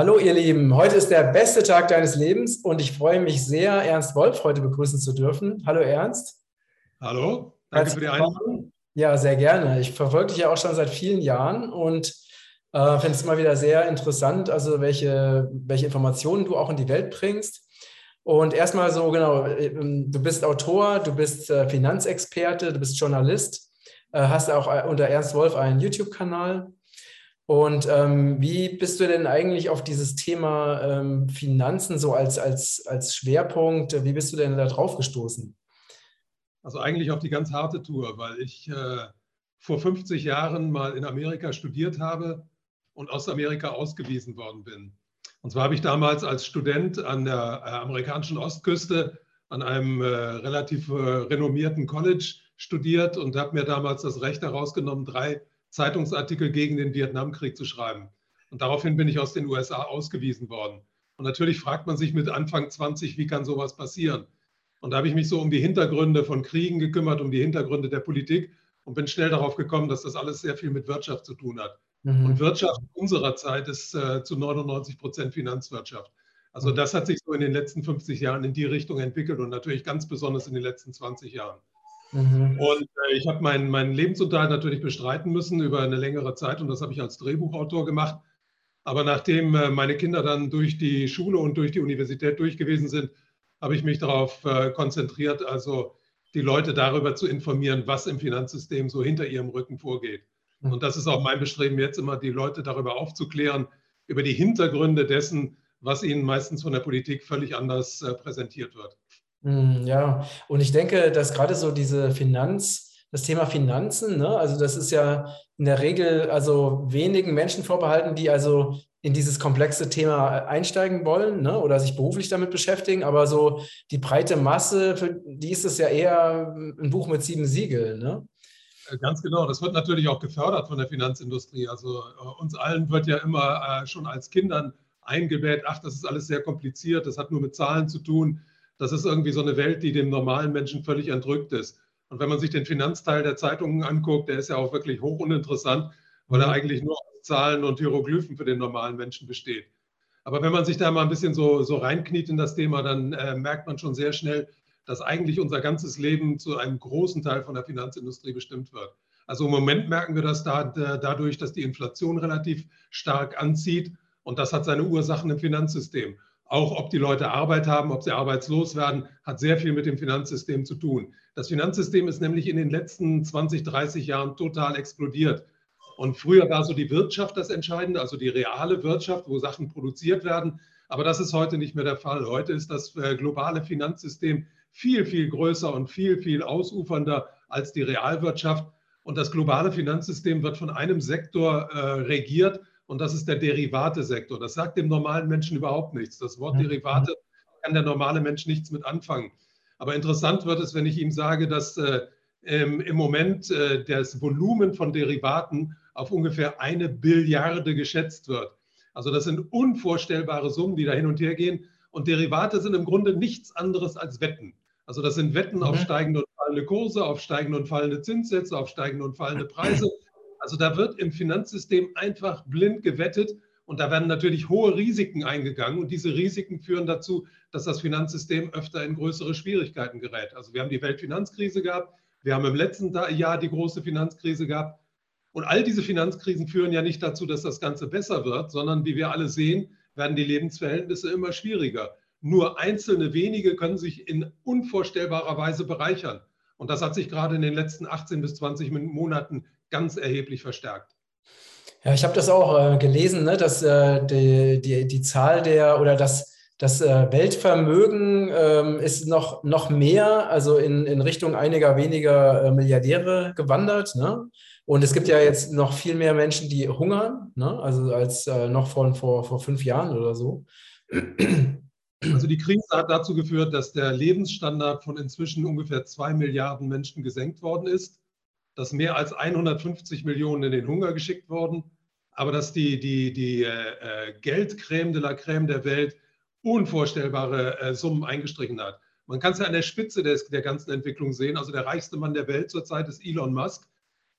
Hallo ihr Lieben, heute ist der beste Tag deines Lebens und ich freue mich sehr, Ernst Wolf heute begrüßen zu dürfen. Hallo Ernst. Hallo, danke für die Einladung. Ja, sehr gerne. Ich verfolge dich ja auch schon seit vielen Jahren und äh, finde es immer wieder sehr interessant, also welche, welche Informationen du auch in die Welt bringst. Und erstmal so, genau, ähm, du bist Autor, du bist äh, Finanzexperte, du bist Journalist, äh, hast auch äh, unter Ernst Wolf einen YouTube-Kanal und ähm, wie bist du denn eigentlich auf dieses Thema ähm, Finanzen so als, als, als Schwerpunkt, wie bist du denn da drauf gestoßen? Also eigentlich auf die ganz harte Tour, weil ich äh, vor 50 Jahren mal in Amerika studiert habe und aus Amerika ausgewiesen worden bin. Und zwar habe ich damals als Student an der äh, amerikanischen Ostküste an einem äh, relativ äh, renommierten College studiert und habe mir damals das Recht herausgenommen, drei Zeitungsartikel gegen den Vietnamkrieg zu schreiben. Und daraufhin bin ich aus den USA ausgewiesen worden. Und natürlich fragt man sich mit Anfang 20, wie kann sowas passieren? Und da habe ich mich so um die Hintergründe von Kriegen gekümmert, um die Hintergründe der Politik und bin schnell darauf gekommen, dass das alles sehr viel mit Wirtschaft zu tun hat. Mhm. Und Wirtschaft unserer Zeit ist äh, zu 99 Prozent Finanzwirtschaft. Also mhm. das hat sich so in den letzten 50 Jahren in die Richtung entwickelt und natürlich ganz besonders in den letzten 20 Jahren. Mhm. Und äh, ich habe meinen, meinen Lebensunterhalt natürlich bestreiten müssen über eine längere Zeit und das habe ich als Drehbuchautor gemacht. Aber nachdem äh, meine Kinder dann durch die Schule und durch die Universität durch gewesen sind, habe ich mich darauf äh, konzentriert, also die Leute darüber zu informieren, was im Finanzsystem so hinter ihrem Rücken vorgeht. Mhm. Und das ist auch mein Bestreben, jetzt immer die Leute darüber aufzuklären, über die Hintergründe dessen, was ihnen meistens von der Politik völlig anders äh, präsentiert wird. Hm, ja, und ich denke, dass gerade so diese Finanz, das Thema Finanzen, ne, also das ist ja in der Regel also wenigen Menschen vorbehalten, die also in dieses komplexe Thema einsteigen wollen ne, oder sich beruflich damit beschäftigen. Aber so die breite Masse, für die ist es ja eher ein Buch mit sieben Siegeln. Ne? Äh, ganz genau. Das wird natürlich auch gefördert von der Finanzindustrie. Also äh, uns allen wird ja immer äh, schon als Kindern eingebäht, ach, das ist alles sehr kompliziert, das hat nur mit Zahlen zu tun das ist irgendwie so eine Welt, die dem normalen Menschen völlig entrückt ist. Und wenn man sich den Finanzteil der Zeitungen anguckt, der ist ja auch wirklich hoch uninteressant, weil er mhm. eigentlich nur aus Zahlen und Hieroglyphen für den normalen Menschen besteht. Aber wenn man sich da mal ein bisschen so, so reinkniet in das Thema, dann äh, merkt man schon sehr schnell, dass eigentlich unser ganzes Leben zu einem großen Teil von der Finanzindustrie bestimmt wird. Also im Moment merken wir das da, da, dadurch, dass die Inflation relativ stark anzieht und das hat seine Ursachen im Finanzsystem. Auch ob die Leute Arbeit haben, ob sie arbeitslos werden, hat sehr viel mit dem Finanzsystem zu tun. Das Finanzsystem ist nämlich in den letzten 20, 30 Jahren total explodiert. Und früher war so die Wirtschaft das Entscheidende, also die reale Wirtschaft, wo Sachen produziert werden. Aber das ist heute nicht mehr der Fall. Heute ist das äh, globale Finanzsystem viel, viel größer und viel, viel ausufernder als die Realwirtschaft. Und das globale Finanzsystem wird von einem Sektor äh, regiert, und das ist der Derivatesektor. Das sagt dem normalen Menschen überhaupt nichts. Das Wort Derivate kann der normale Mensch nichts mit anfangen. Aber interessant wird es, wenn ich ihm sage, dass äh, im Moment äh, das Volumen von Derivaten auf ungefähr eine Billiarde geschätzt wird. Also das sind unvorstellbare Summen, die da hin und her gehen. Und Derivate sind im Grunde nichts anderes als Wetten. Also das sind Wetten mhm. auf steigende und fallende Kurse, auf steigende und fallende Zinssätze, auf steigende und fallende Preise. Also da wird im Finanzsystem einfach blind gewettet und da werden natürlich hohe Risiken eingegangen und diese Risiken führen dazu, dass das Finanzsystem öfter in größere Schwierigkeiten gerät. Also wir haben die Weltfinanzkrise gehabt, wir haben im letzten Jahr die große Finanzkrise gehabt und all diese Finanzkrisen führen ja nicht dazu, dass das Ganze besser wird, sondern wie wir alle sehen, werden die Lebensverhältnisse immer schwieriger. Nur einzelne wenige können sich in unvorstellbarer Weise bereichern. Und das hat sich gerade in den letzten 18 bis 20 Monaten ganz erheblich verstärkt. Ja, ich habe das auch äh, gelesen, ne, dass äh, die, die, die Zahl der oder das, das äh, Weltvermögen ähm, ist noch, noch mehr, also in, in Richtung einiger weniger äh, Milliardäre gewandert. Ne? Und es gibt ja jetzt noch viel mehr Menschen, die hungern, ne? also als äh, noch von vor, vor fünf Jahren oder so. Also die Krise hat dazu geführt, dass der Lebensstandard von inzwischen ungefähr zwei Milliarden Menschen gesenkt worden ist dass mehr als 150 Millionen in den Hunger geschickt wurden, aber dass die, die, die äh, äh, Geldcreme de la Creme der Welt unvorstellbare äh, Summen eingestrichen hat. Man kann es ja an der Spitze des, der ganzen Entwicklung sehen. Also der reichste Mann der Welt zurzeit ist Elon Musk.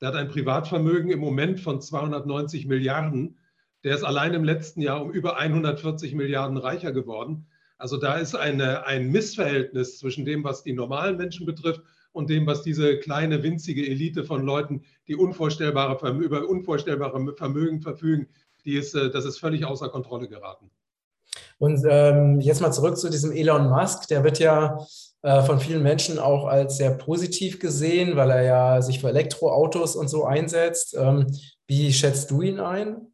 Der hat ein Privatvermögen im Moment von 290 Milliarden. der ist allein im letzten Jahr um über 140 Milliarden reicher geworden. Also da ist eine, ein Missverhältnis zwischen dem, was die normalen Menschen betrifft und dem, was diese kleine, winzige Elite von Leuten, die unvorstellbare, über unvorstellbare Vermögen verfügen, die ist, äh, das ist völlig außer Kontrolle geraten. Und ähm, jetzt mal zurück zu diesem Elon Musk. Der wird ja äh, von vielen Menschen auch als sehr positiv gesehen, weil er ja sich für Elektroautos und so einsetzt. Ähm, wie schätzt du ihn ein?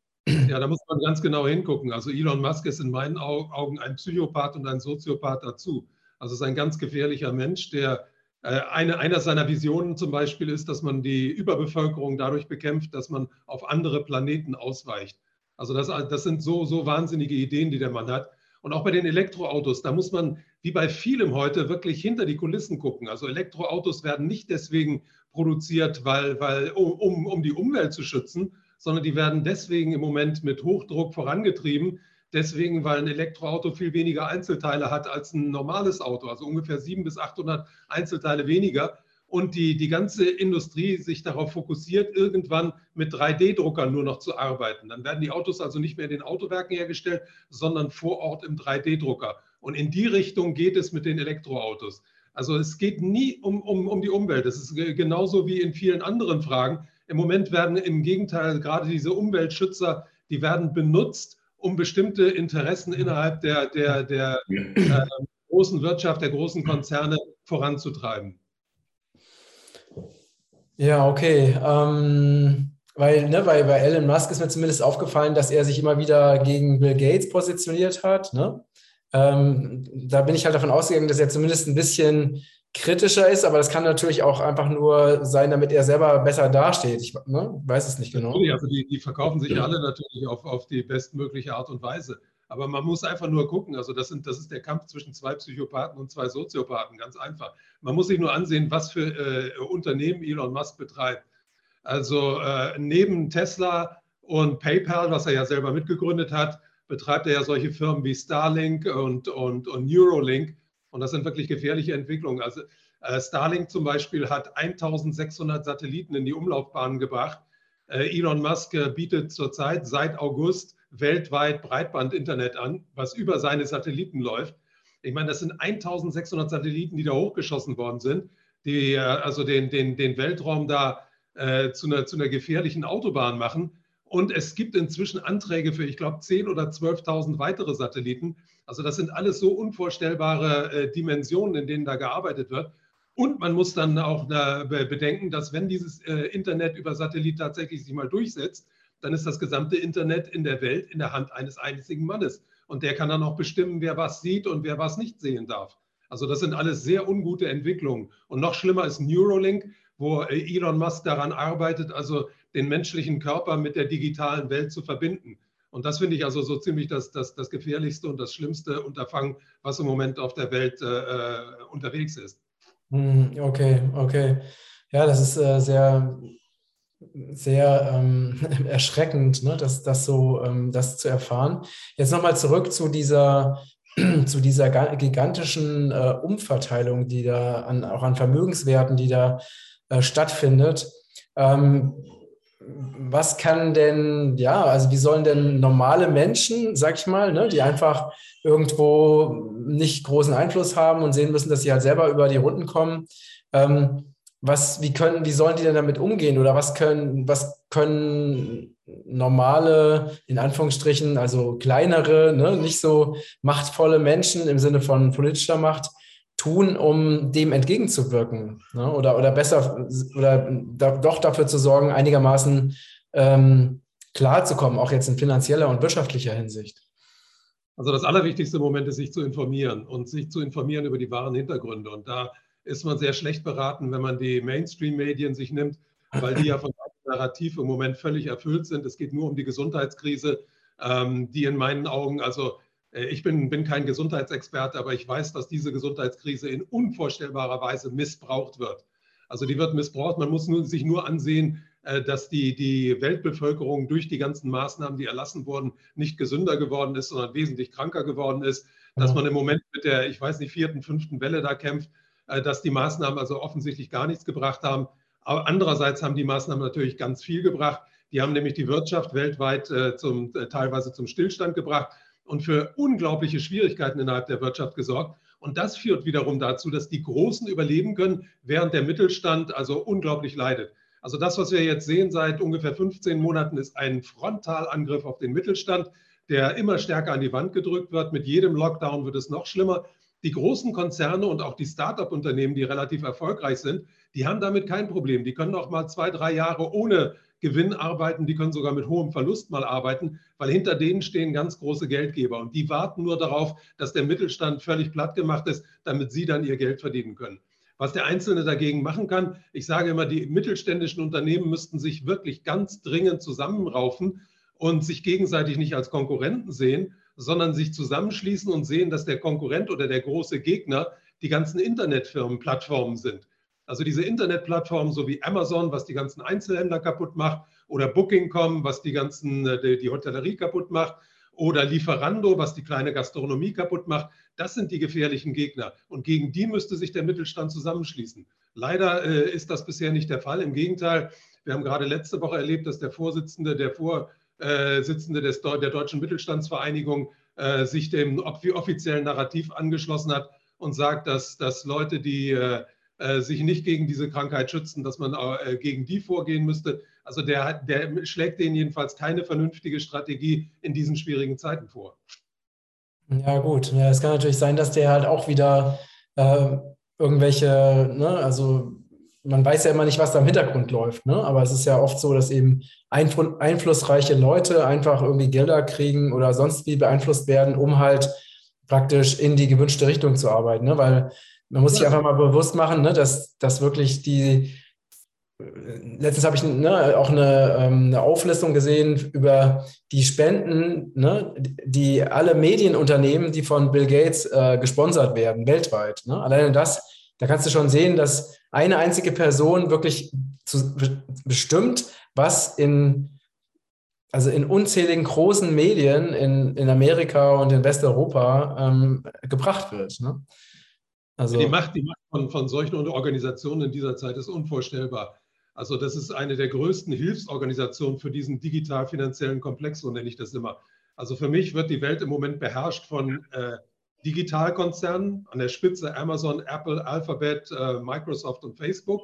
Ja, da muss man ganz genau hingucken. Also Elon Musk ist in meinen Augen ein Psychopath und ein Soziopath dazu. Also es ist ein ganz gefährlicher Mensch, der eine, einer seiner Visionen zum Beispiel ist, dass man die Überbevölkerung dadurch bekämpft, dass man auf andere Planeten ausweicht. Also das, das sind so, so wahnsinnige Ideen, die der Mann hat. Und auch bei den Elektroautos, da muss man wie bei vielem heute wirklich hinter die Kulissen gucken. Also Elektroautos werden nicht deswegen produziert, weil, weil, um, um die Umwelt zu schützen, sondern die werden deswegen im Moment mit Hochdruck vorangetrieben. Deswegen, weil ein Elektroauto viel weniger Einzelteile hat als ein normales Auto, also ungefähr 700 bis 800 Einzelteile weniger. Und die, die ganze Industrie sich darauf fokussiert, irgendwann mit 3D-Druckern nur noch zu arbeiten. Dann werden die Autos also nicht mehr in den Autowerken hergestellt, sondern vor Ort im 3D-Drucker. Und in die Richtung geht es mit den Elektroautos. Also es geht nie um, um, um die Umwelt. Es ist genauso wie in vielen anderen Fragen. Im Moment werden im Gegenteil gerade diese Umweltschützer, die werden benutzt, um bestimmte Interessen innerhalb der, der, der äh, großen Wirtschaft, der großen Konzerne voranzutreiben. Ja, okay. Ähm, weil, ne, bei, bei Elon Musk ist mir zumindest aufgefallen, dass er sich immer wieder gegen Bill Gates positioniert hat. Ne? Ähm, da bin ich halt davon ausgegangen, dass er zumindest ein bisschen kritischer ist, aber das kann natürlich auch einfach nur sein, damit er selber besser dasteht. Ich ne, weiß es nicht genau. Natürlich, also die, die verkaufen sich alle natürlich auf, auf die bestmögliche Art und Weise. Aber man muss einfach nur gucken. Also das, sind, das ist der Kampf zwischen zwei Psychopathen und zwei Soziopathen, ganz einfach. Man muss sich nur ansehen, was für äh, Unternehmen Elon Musk betreibt. Also äh, neben Tesla und PayPal, was er ja selber mitgegründet hat, betreibt er ja solche Firmen wie Starlink und, und, und Neuralink. Und das sind wirklich gefährliche Entwicklungen. Also äh, Starlink zum Beispiel hat 1600 Satelliten in die Umlaufbahn gebracht. Äh, Elon Musk äh, bietet zurzeit seit August weltweit Breitband-Internet an, was über seine Satelliten läuft. Ich meine, das sind 1600 Satelliten, die da hochgeschossen worden sind, die äh, also den, den, den Weltraum da äh, zu, einer, zu einer gefährlichen Autobahn machen. Und es gibt inzwischen Anträge für, ich glaube, 10.000 oder 12.000 weitere Satelliten. Also das sind alles so unvorstellbare äh, Dimensionen, in denen da gearbeitet wird. Und man muss dann auch bedenken, dass wenn dieses äh, Internet über Satellit tatsächlich sich mal durchsetzt, dann ist das gesamte Internet in der Welt in der Hand eines einzigen Mannes. Und der kann dann auch bestimmen, wer was sieht und wer was nicht sehen darf. Also das sind alles sehr ungute Entwicklungen. Und noch schlimmer ist Neuralink, wo äh, Elon Musk daran arbeitet, also den menschlichen Körper mit der digitalen Welt zu verbinden. Und das finde ich also so ziemlich das, das, das gefährlichste und das schlimmste Unterfangen, was im Moment auf der Welt äh, äh unterwegs ist. Hm, okay, okay. Ja, das ist äh, sehr, sehr ähm, erschreckend, ne, das, das so ähm, das zu erfahren. Jetzt nochmal zurück zu dieser, zu dieser gigantischen äh, Umverteilung, die da an, auch an Vermögenswerten, die da äh, stattfindet. Ähm, was kann denn, ja, also wie sollen denn normale Menschen, sag ich mal, ne, die einfach irgendwo nicht großen Einfluss haben und sehen müssen, dass sie halt selber über die Runden kommen, ähm, was, wie können, wie sollen die denn damit umgehen oder was können, was können normale, in Anführungsstrichen, also kleinere, ne, nicht so machtvolle Menschen im Sinne von politischer Macht, tun, um dem entgegenzuwirken? Ne? Oder, oder besser, oder da, doch dafür zu sorgen, einigermaßen ähm, klarzukommen, auch jetzt in finanzieller und wirtschaftlicher Hinsicht? Also das allerwichtigste Moment ist, sich zu informieren und sich zu informieren über die wahren Hintergründe. Und da ist man sehr schlecht beraten, wenn man die Mainstream-Medien sich nimmt, weil die ja von einem Narrativ im Moment völlig erfüllt sind. Es geht nur um die Gesundheitskrise, ähm, die in meinen Augen also ich bin, bin kein Gesundheitsexperte, aber ich weiß, dass diese Gesundheitskrise in unvorstellbarer Weise missbraucht wird. Also die wird missbraucht. Man muss nur, sich nur ansehen, äh, dass die, die Weltbevölkerung durch die ganzen Maßnahmen, die erlassen wurden, nicht gesünder geworden ist, sondern wesentlich kranker geworden ist. Dass man im Moment mit der, ich weiß nicht, vierten, fünften Welle da kämpft, äh, dass die Maßnahmen also offensichtlich gar nichts gebracht haben. Aber andererseits haben die Maßnahmen natürlich ganz viel gebracht. Die haben nämlich die Wirtschaft weltweit äh, zum, äh, teilweise zum Stillstand gebracht und für unglaubliche Schwierigkeiten innerhalb der Wirtschaft gesorgt. Und das führt wiederum dazu, dass die Großen überleben können, während der Mittelstand also unglaublich leidet. Also das, was wir jetzt sehen seit ungefähr 15 Monaten, ist ein Frontalangriff auf den Mittelstand, der immer stärker an die Wand gedrückt wird. Mit jedem Lockdown wird es noch schlimmer. Die großen Konzerne und auch die Start-up-Unternehmen, die relativ erfolgreich sind, die haben damit kein Problem. Die können auch mal zwei, drei Jahre ohne Gewinn arbeiten, die können sogar mit hohem Verlust mal arbeiten, weil hinter denen stehen ganz große Geldgeber und die warten nur darauf, dass der Mittelstand völlig platt gemacht ist, damit sie dann ihr Geld verdienen können. Was der Einzelne dagegen machen kann, ich sage immer, die mittelständischen Unternehmen müssten sich wirklich ganz dringend zusammenraufen und sich gegenseitig nicht als Konkurrenten sehen, sondern sich zusammenschließen und sehen, dass der Konkurrent oder der große Gegner die ganzen Internetfirmen, Plattformen sind. Also diese Internetplattformen, so wie Amazon, was die ganzen Einzelhändler kaputt macht, oder Booking.com, was die ganzen, äh, die, die Hotellerie kaputt macht, oder Lieferando, was die kleine Gastronomie kaputt macht, das sind die gefährlichen Gegner. Und gegen die müsste sich der Mittelstand zusammenschließen. Leider äh, ist das bisher nicht der Fall. Im Gegenteil, wir haben gerade letzte Woche erlebt, dass der Vorsitzende, der Vorsitzende des, der Deutschen Mittelstandsvereinigung äh, sich dem offiziellen Narrativ angeschlossen hat und sagt, dass, dass Leute, die äh, äh, sich nicht gegen diese Krankheit schützen, dass man äh, gegen die vorgehen müsste. Also der, der schlägt denen jedenfalls keine vernünftige Strategie in diesen schwierigen Zeiten vor. Ja, gut. Ja, es kann natürlich sein, dass der halt auch wieder äh, irgendwelche, ne, also man weiß ja immer nicht, was da im Hintergrund läuft, ne? aber es ist ja oft so, dass eben einflussreiche Leute einfach irgendwie Gelder kriegen oder sonst wie beeinflusst werden, um halt praktisch in die gewünschte Richtung zu arbeiten. Ne? Weil man muss sich einfach mal bewusst machen, ne, dass, dass wirklich die, letztens habe ich ne, auch eine, ähm, eine, Auflistung gesehen über die Spenden, ne, die alle Medienunternehmen, die von Bill Gates äh, gesponsert werden, weltweit. Ne? Alleine das, da kannst du schon sehen, dass eine einzige Person wirklich zu, bestimmt, was in, also in unzähligen großen Medien in, in Amerika und in Westeuropa ähm, gebracht wird. Ne? Also, die Macht, die Macht von, von solchen Organisationen in dieser Zeit ist unvorstellbar. Also das ist eine der größten Hilfsorganisationen für diesen digital-finanziellen Komplex, so nenne ich das immer. Also für mich wird die Welt im Moment beherrscht von äh, Digitalkonzernen, an der Spitze Amazon, Apple, Alphabet, äh, Microsoft und Facebook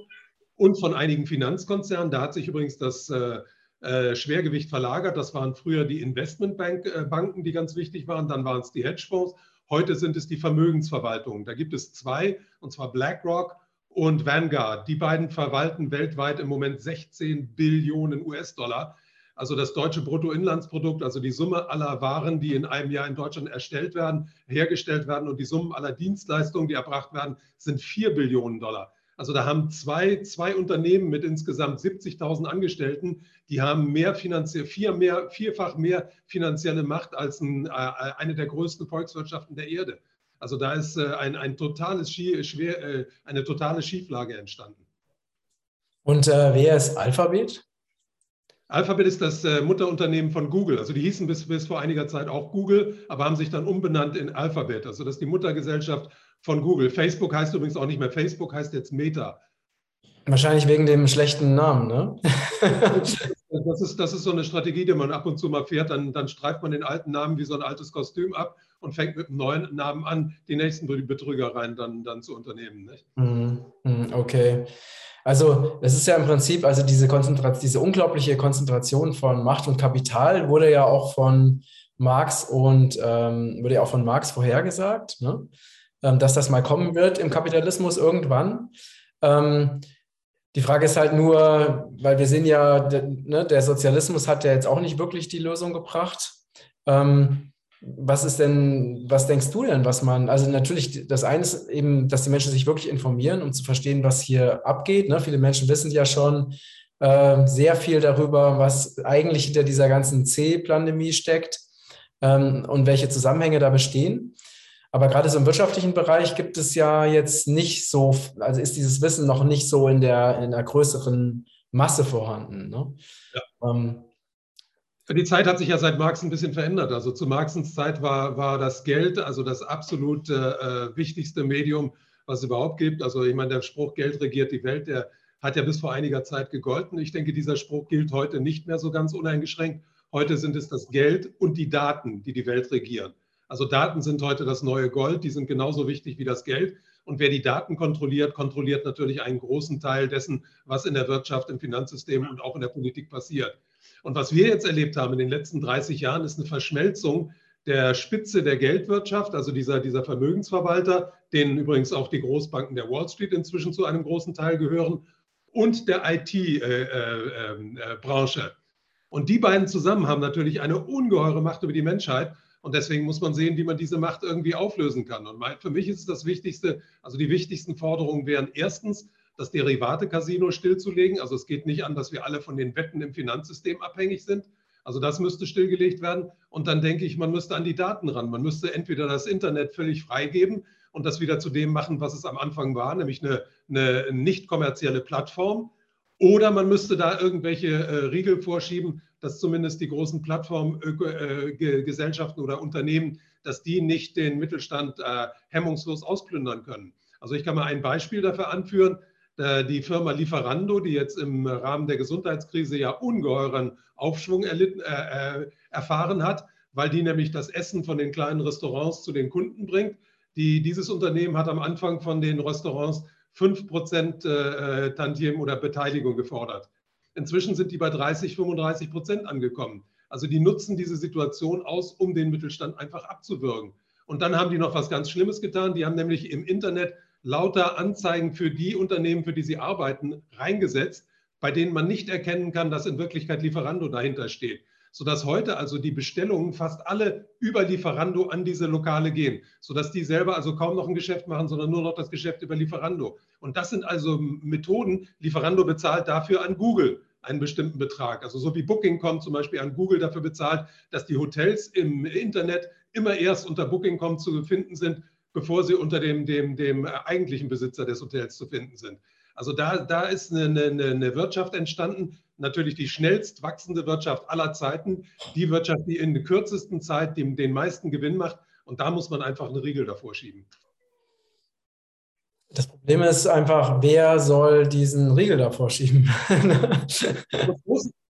und von einigen Finanzkonzernen. Da hat sich übrigens das äh, äh Schwergewicht verlagert. Das waren früher die Investmentbanken, äh, die ganz wichtig waren. Dann waren es die Hedgefonds Heute sind es die Vermögensverwaltungen. Da gibt es zwei, und zwar BlackRock und Vanguard. Die beiden verwalten weltweit im Moment 16 Billionen US-Dollar. Also das deutsche Bruttoinlandsprodukt, also die Summe aller Waren, die in einem Jahr in Deutschland erstellt werden, hergestellt werden und die Summen aller Dienstleistungen, die erbracht werden, sind 4 Billionen Dollar. Also da haben zwei, zwei Unternehmen mit insgesamt 70.000 Angestellten, die haben mehr finanziell, vier mehr, vierfach mehr finanzielle Macht als ein, äh, eine der größten Volkswirtschaften der Erde. Also da ist äh, ein, ein totales schwer, äh, eine totale Schieflage entstanden. Und äh, wer ist Alphabet? Alphabet ist das Mutterunternehmen von Google. Also die hießen bis, bis vor einiger Zeit auch Google, aber haben sich dann umbenannt in Alphabet. Also das ist die Muttergesellschaft von Google. Facebook heißt übrigens auch nicht mehr Facebook, heißt jetzt Meta. Wahrscheinlich wegen dem schlechten Namen, ne? das, ist, das ist so eine Strategie, die man ab und zu mal fährt. Dann, dann streift man den alten Namen wie so ein altes Kostüm ab und fängt mit einem neuen Namen an, die nächsten Betrügereien dann, dann zu unternehmen. Nicht? Mhm. Mhm. Okay. Also es ist ja im Prinzip, also diese Konzentration, diese unglaubliche Konzentration von Macht und Kapital wurde ja auch von Marx und ähm, wurde ja auch von Marx vorhergesagt. Ne? Ähm, dass das mal kommen wird im Kapitalismus irgendwann. Ähm, die Frage ist halt nur, weil wir sehen ja, ne, der Sozialismus hat ja jetzt auch nicht wirklich die Lösung gebracht. Ähm, was ist denn, was denkst du denn, was man, also natürlich, das eine ist eben, dass die Menschen sich wirklich informieren, um zu verstehen, was hier abgeht. Ne? Viele Menschen wissen ja schon sehr viel darüber, was eigentlich hinter dieser ganzen C-Pandemie steckt und welche Zusammenhänge da bestehen. Aber gerade so im wirtschaftlichen Bereich gibt es ja jetzt nicht so, also ist dieses Wissen noch nicht so in der, in der größeren Masse vorhanden. Ne? Ja. Ähm, die Zeit hat sich ja seit Marx ein bisschen verändert. Also zu Marxens Zeit war, war das Geld also das absolut äh, wichtigste Medium, was es überhaupt gibt. Also ich meine, der Spruch Geld regiert die Welt, der hat ja bis vor einiger Zeit gegolten. Ich denke, dieser Spruch gilt heute nicht mehr so ganz uneingeschränkt. Heute sind es das Geld und die Daten, die die Welt regieren. Also Daten sind heute das neue Gold, die sind genauso wichtig wie das Geld. Und wer die Daten kontrolliert, kontrolliert natürlich einen großen Teil dessen, was in der Wirtschaft, im Finanzsystem und auch in der Politik passiert. Und was wir jetzt erlebt haben in den letzten 30 Jahren, ist eine Verschmelzung der Spitze der Geldwirtschaft, also dieser, dieser Vermögensverwalter, denen übrigens auch die Großbanken der Wall Street inzwischen zu einem großen Teil gehören, und der IT-Branche. Äh, äh, äh, und die beiden zusammen haben natürlich eine ungeheure Macht über die Menschheit. Und deswegen muss man sehen, wie man diese Macht irgendwie auflösen kann. Und für mich ist es das Wichtigste, also die wichtigsten Forderungen wären erstens, das Derivate-Casino stillzulegen. Also es geht nicht an, dass wir alle von den Wetten im Finanzsystem abhängig sind. Also das müsste stillgelegt werden. Und dann denke ich, man müsste an die Daten ran. Man müsste entweder das Internet völlig freigeben und das wieder zu dem machen, was es am Anfang war, nämlich eine, eine nicht kommerzielle Plattform. Oder man müsste da irgendwelche äh, Riegel vorschieben, dass zumindest die großen Plattformgesellschaften äh, oder Unternehmen, dass die nicht den Mittelstand äh, hemmungslos ausplündern können. Also ich kann mal ein Beispiel dafür anführen. Die Firma Lieferando, die jetzt im Rahmen der Gesundheitskrise ja ungeheuren Aufschwung erlitten, äh, äh, erfahren hat, weil die nämlich das Essen von den kleinen Restaurants zu den Kunden bringt. Die, dieses Unternehmen hat am Anfang von den Restaurants 5% äh, äh, Tantiem oder Beteiligung gefordert. Inzwischen sind die bei 30, 35 Prozent angekommen. Also die nutzen diese Situation aus, um den Mittelstand einfach abzuwürgen. Und dann haben die noch was ganz Schlimmes getan. Die haben nämlich im Internet lauter Anzeigen für die Unternehmen, für die sie arbeiten, reingesetzt, bei denen man nicht erkennen kann, dass in Wirklichkeit Lieferando dahinter steht. Sodass heute also die Bestellungen fast alle über Lieferando an diese Lokale gehen, sodass die selber also kaum noch ein Geschäft machen, sondern nur noch das Geschäft über Lieferando. Und das sind also Methoden, Lieferando bezahlt dafür an Google einen bestimmten Betrag. Also so wie Booking.com zum Beispiel an Google dafür bezahlt, dass die Hotels im Internet immer erst unter Booking.com zu finden sind, bevor sie unter dem, dem, dem eigentlichen Besitzer des Hotels zu finden sind. Also da, da ist eine, eine, eine Wirtschaft entstanden, natürlich die schnellst wachsende Wirtschaft aller Zeiten, die Wirtschaft, die in der kürzesten Zeit den, den meisten Gewinn macht. Und da muss man einfach eine Riegel davor schieben. Das Problem ist einfach, wer soll diesen Riegel davor schieben?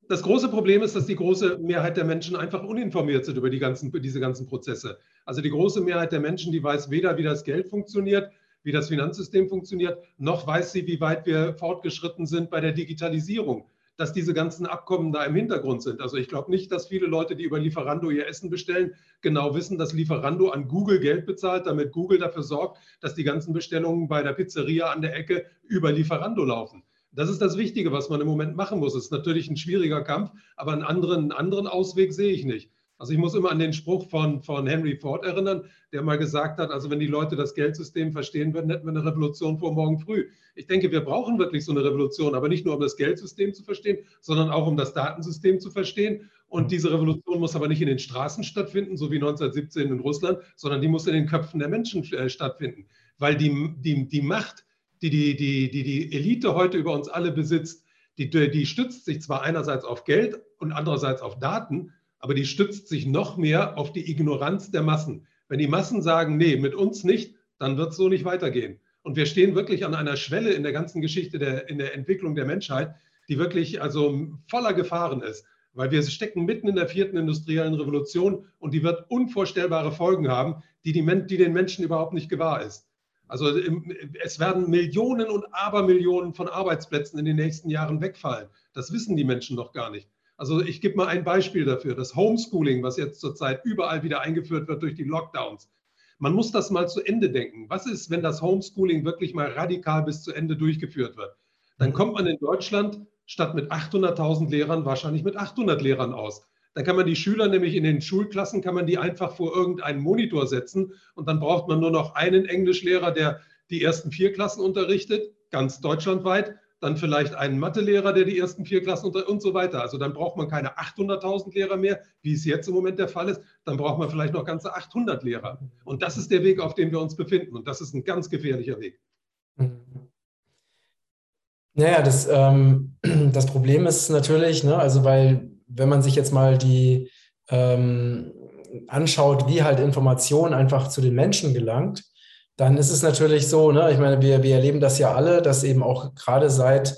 das große Problem ist, dass die große Mehrheit der Menschen einfach uninformiert sind über die ganzen, diese ganzen Prozesse. Also die große Mehrheit der Menschen, die weiß weder, wie das Geld funktioniert, wie das Finanzsystem funktioniert, noch weiß sie, wie weit wir fortgeschritten sind bei der Digitalisierung, dass diese ganzen Abkommen da im Hintergrund sind. Also ich glaube nicht, dass viele Leute, die über Lieferando ihr Essen bestellen, genau wissen, dass Lieferando an Google Geld bezahlt, damit Google dafür sorgt, dass die ganzen Bestellungen bei der Pizzeria an der Ecke über Lieferando laufen. Das ist das Wichtige, was man im Moment machen muss. Es ist natürlich ein schwieriger Kampf, aber einen anderen, einen anderen Ausweg sehe ich nicht. Also ich muss immer an den Spruch von, von Henry Ford erinnern, der mal gesagt hat, also wenn die Leute das Geldsystem verstehen würden, hätten wir eine Revolution vor morgen früh. Ich denke, wir brauchen wirklich so eine Revolution, aber nicht nur um das Geldsystem zu verstehen, sondern auch um das Datensystem zu verstehen. Und diese Revolution muss aber nicht in den Straßen stattfinden, so wie 1917 in Russland, sondern die muss in den Köpfen der Menschen äh, stattfinden. Weil die, die, die Macht, die die, die, die die Elite heute über uns alle besitzt, die, die stützt sich zwar einerseits auf Geld und andererseits auf Daten, aber die stützt sich noch mehr auf die Ignoranz der Massen. Wenn die Massen sagen, nee, mit uns nicht, dann wird es so nicht weitergehen. Und wir stehen wirklich an einer Schwelle in der ganzen Geschichte der, in der Entwicklung der Menschheit, die wirklich also voller Gefahren ist, weil wir stecken mitten in der vierten industriellen Revolution und die wird unvorstellbare Folgen haben, die, die, die den Menschen überhaupt nicht gewahr ist. Also es werden Millionen und Abermillionen von Arbeitsplätzen in den nächsten Jahren wegfallen. Das wissen die Menschen noch gar nicht. Also ich gebe mal ein Beispiel dafür. Das Homeschooling, was jetzt zurzeit überall wieder eingeführt wird durch die Lockdowns. Man muss das mal zu Ende denken. Was ist, wenn das Homeschooling wirklich mal radikal bis zu Ende durchgeführt wird? Dann mhm. kommt man in Deutschland statt mit 800.000 Lehrern wahrscheinlich mit 800 Lehrern aus. Dann kann man die Schüler nämlich in den Schulklassen, kann man die einfach vor irgendeinen Monitor setzen und dann braucht man nur noch einen Englischlehrer, der die ersten vier Klassen unterrichtet, ganz deutschlandweit, dann vielleicht einen Mathelehrer, der die ersten vier Klassen unter und so weiter. Also dann braucht man keine 800.000 Lehrer mehr, wie es jetzt im Moment der Fall ist. Dann braucht man vielleicht noch ganze 800 Lehrer. Und das ist der Weg, auf dem wir uns befinden. Und das ist ein ganz gefährlicher Weg. Naja, das, ähm, das Problem ist natürlich, ne, also weil wenn man sich jetzt mal die ähm, anschaut, wie halt Information einfach zu den Menschen gelangt, dann ist es natürlich so, ne, ich meine, wir, wir erleben das ja alle, dass eben auch gerade seit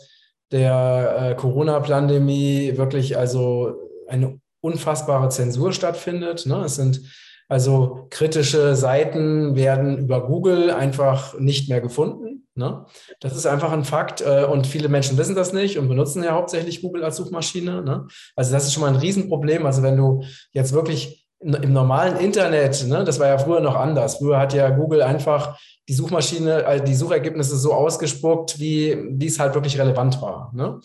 der äh, Corona-Pandemie wirklich also eine unfassbare Zensur stattfindet. Ne? Es sind also kritische Seiten werden über Google einfach nicht mehr gefunden. Ne? Das ist einfach ein Fakt äh, und viele Menschen wissen das nicht und benutzen ja hauptsächlich Google als Suchmaschine. Ne? Also das ist schon mal ein Riesenproblem. Also wenn du jetzt wirklich im normalen Internet, ne, das war ja früher noch anders. Früher hat ja Google einfach die Suchmaschine, also die Suchergebnisse so ausgespuckt, wie, es halt wirklich relevant war. Ne?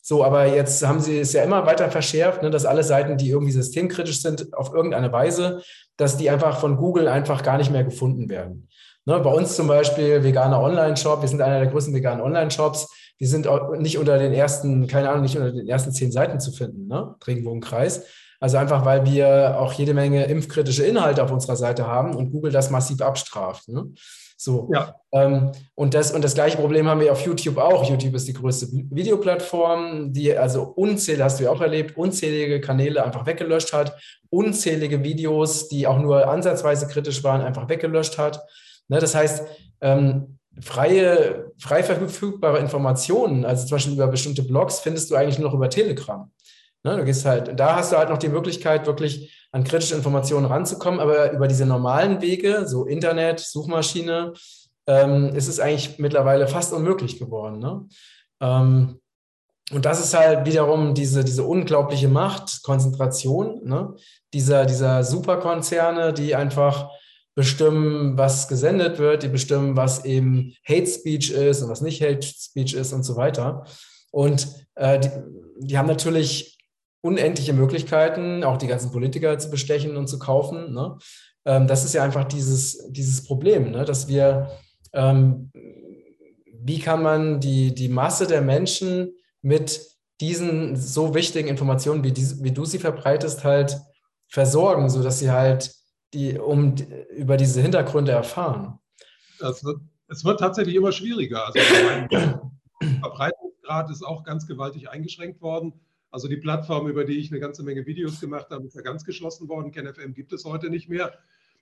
So, aber jetzt haben sie es ja immer weiter verschärft, ne, dass alle Seiten, die irgendwie systemkritisch sind, auf irgendeine Weise, dass die einfach von Google einfach gar nicht mehr gefunden werden. Ne, bei uns zum Beispiel veganer Online-Shop, wir sind einer der größten veganen Online-Shops, wir sind nicht unter den ersten, keine Ahnung, nicht unter den ersten zehn Seiten zu finden, ne? Regenbogenkreis. Also einfach, weil wir auch jede Menge impfkritische Inhalte auf unserer Seite haben und Google das massiv abstraft. Ne? So. Ja. Ähm, und, das, und das gleiche Problem haben wir auf YouTube auch. YouTube ist die größte Videoplattform, die also unzählige, hast du ja auch erlebt, unzählige Kanäle einfach weggelöscht hat, unzählige Videos, die auch nur ansatzweise kritisch waren, einfach weggelöscht hat. Ne, das heißt, ähm, freie, frei verfügbare Informationen, also zum Beispiel über bestimmte Blogs, findest du eigentlich nur noch über Telegram. Ne, du gehst halt, da hast du halt noch die Möglichkeit, wirklich an kritische Informationen ranzukommen, aber über diese normalen Wege, so Internet, Suchmaschine, ähm, ist es eigentlich mittlerweile fast unmöglich geworden. Ne? Ähm, und das ist halt wiederum diese, diese unglaubliche Macht, Konzentration ne? dieser, dieser Superkonzerne, die einfach bestimmen, was gesendet wird, die bestimmen, was eben Hate Speech ist und was nicht Hate Speech ist und so weiter. Und äh, die, die haben natürlich unendliche Möglichkeiten, auch die ganzen Politiker zu bestechen und zu kaufen. Ne? Ähm, das ist ja einfach dieses, dieses Problem, ne? dass wir, ähm, wie kann man die, die Masse der Menschen mit diesen so wichtigen Informationen, wie, die, wie du sie verbreitest, halt versorgen, sodass sie halt die, um, über diese Hintergründe erfahren. Das wird, es wird tatsächlich immer schwieriger. Also der Verbreitungsgrad ist auch ganz gewaltig eingeschränkt worden. Also die Plattform, über die ich eine ganze Menge Videos gemacht habe, ist ja ganz geschlossen worden. KenFM gibt es heute nicht mehr.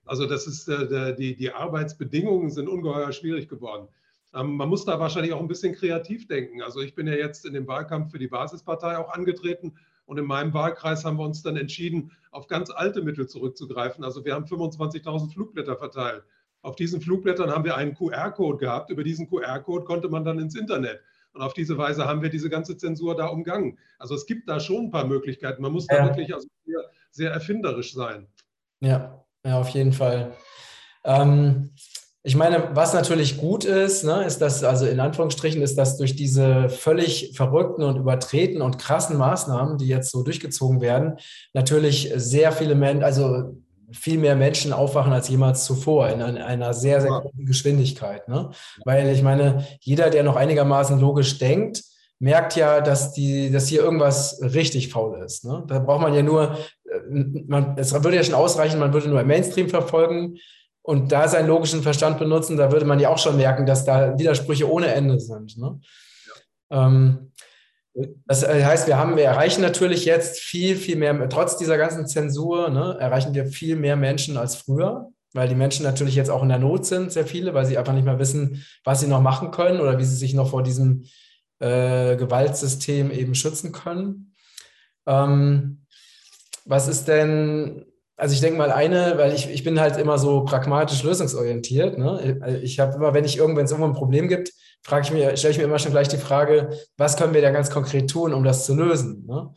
Also das ist, äh, die, die Arbeitsbedingungen sind ungeheuer schwierig geworden. Ähm, man muss da wahrscheinlich auch ein bisschen kreativ denken. Also ich bin ja jetzt in dem Wahlkampf für die Basispartei auch angetreten und in meinem Wahlkreis haben wir uns dann entschieden, auf ganz alte Mittel zurückzugreifen. Also wir haben 25.000 Flugblätter verteilt. Auf diesen Flugblättern haben wir einen QR-Code gehabt. Über diesen QR-Code konnte man dann ins Internet. Und auf diese Weise haben wir diese ganze Zensur da umgangen. Also es gibt da schon ein paar Möglichkeiten. Man muss ja. da wirklich also sehr, sehr, erfinderisch sein. Ja, ja auf jeden Fall. Ähm, ich meine, was natürlich gut ist, ne, ist, dass, also in Anführungsstrichen, ist, dass durch diese völlig verrückten und übertreten und krassen Maßnahmen, die jetzt so durchgezogen werden, natürlich sehr viele Menschen, also viel mehr Menschen aufwachen als jemals zuvor in einer sehr, sehr großen Geschwindigkeit. Ne? Weil ich meine, jeder, der noch einigermaßen logisch denkt, merkt ja, dass, die, dass hier irgendwas richtig faul ist. Ne? Da braucht man ja nur, äh, man, es würde ja schon ausreichen, man würde nur im Mainstream verfolgen und da seinen logischen Verstand benutzen, da würde man ja auch schon merken, dass da Widersprüche ohne Ende sind. Ne? Ja. Ähm, das äh, heißt, wir haben, wir erreichen natürlich jetzt viel, viel mehr, trotz dieser ganzen Zensur, ne, erreichen wir viel mehr Menschen als früher, weil die Menschen natürlich jetzt auch in der Not sind, sehr viele, weil sie einfach nicht mehr wissen, was sie noch machen können oder wie sie sich noch vor diesem äh, Gewaltsystem eben schützen können. Ähm, was ist denn, also ich denke mal eine, weil ich, ich bin halt immer so pragmatisch lösungsorientiert. Ne? Ich habe immer, wenn ich irgendwo, wenn es irgendwo ein Problem gibt, frage ich mir, stelle ich mir immer schon gleich die Frage, was können wir da ganz konkret tun, um das zu lösen? Ne?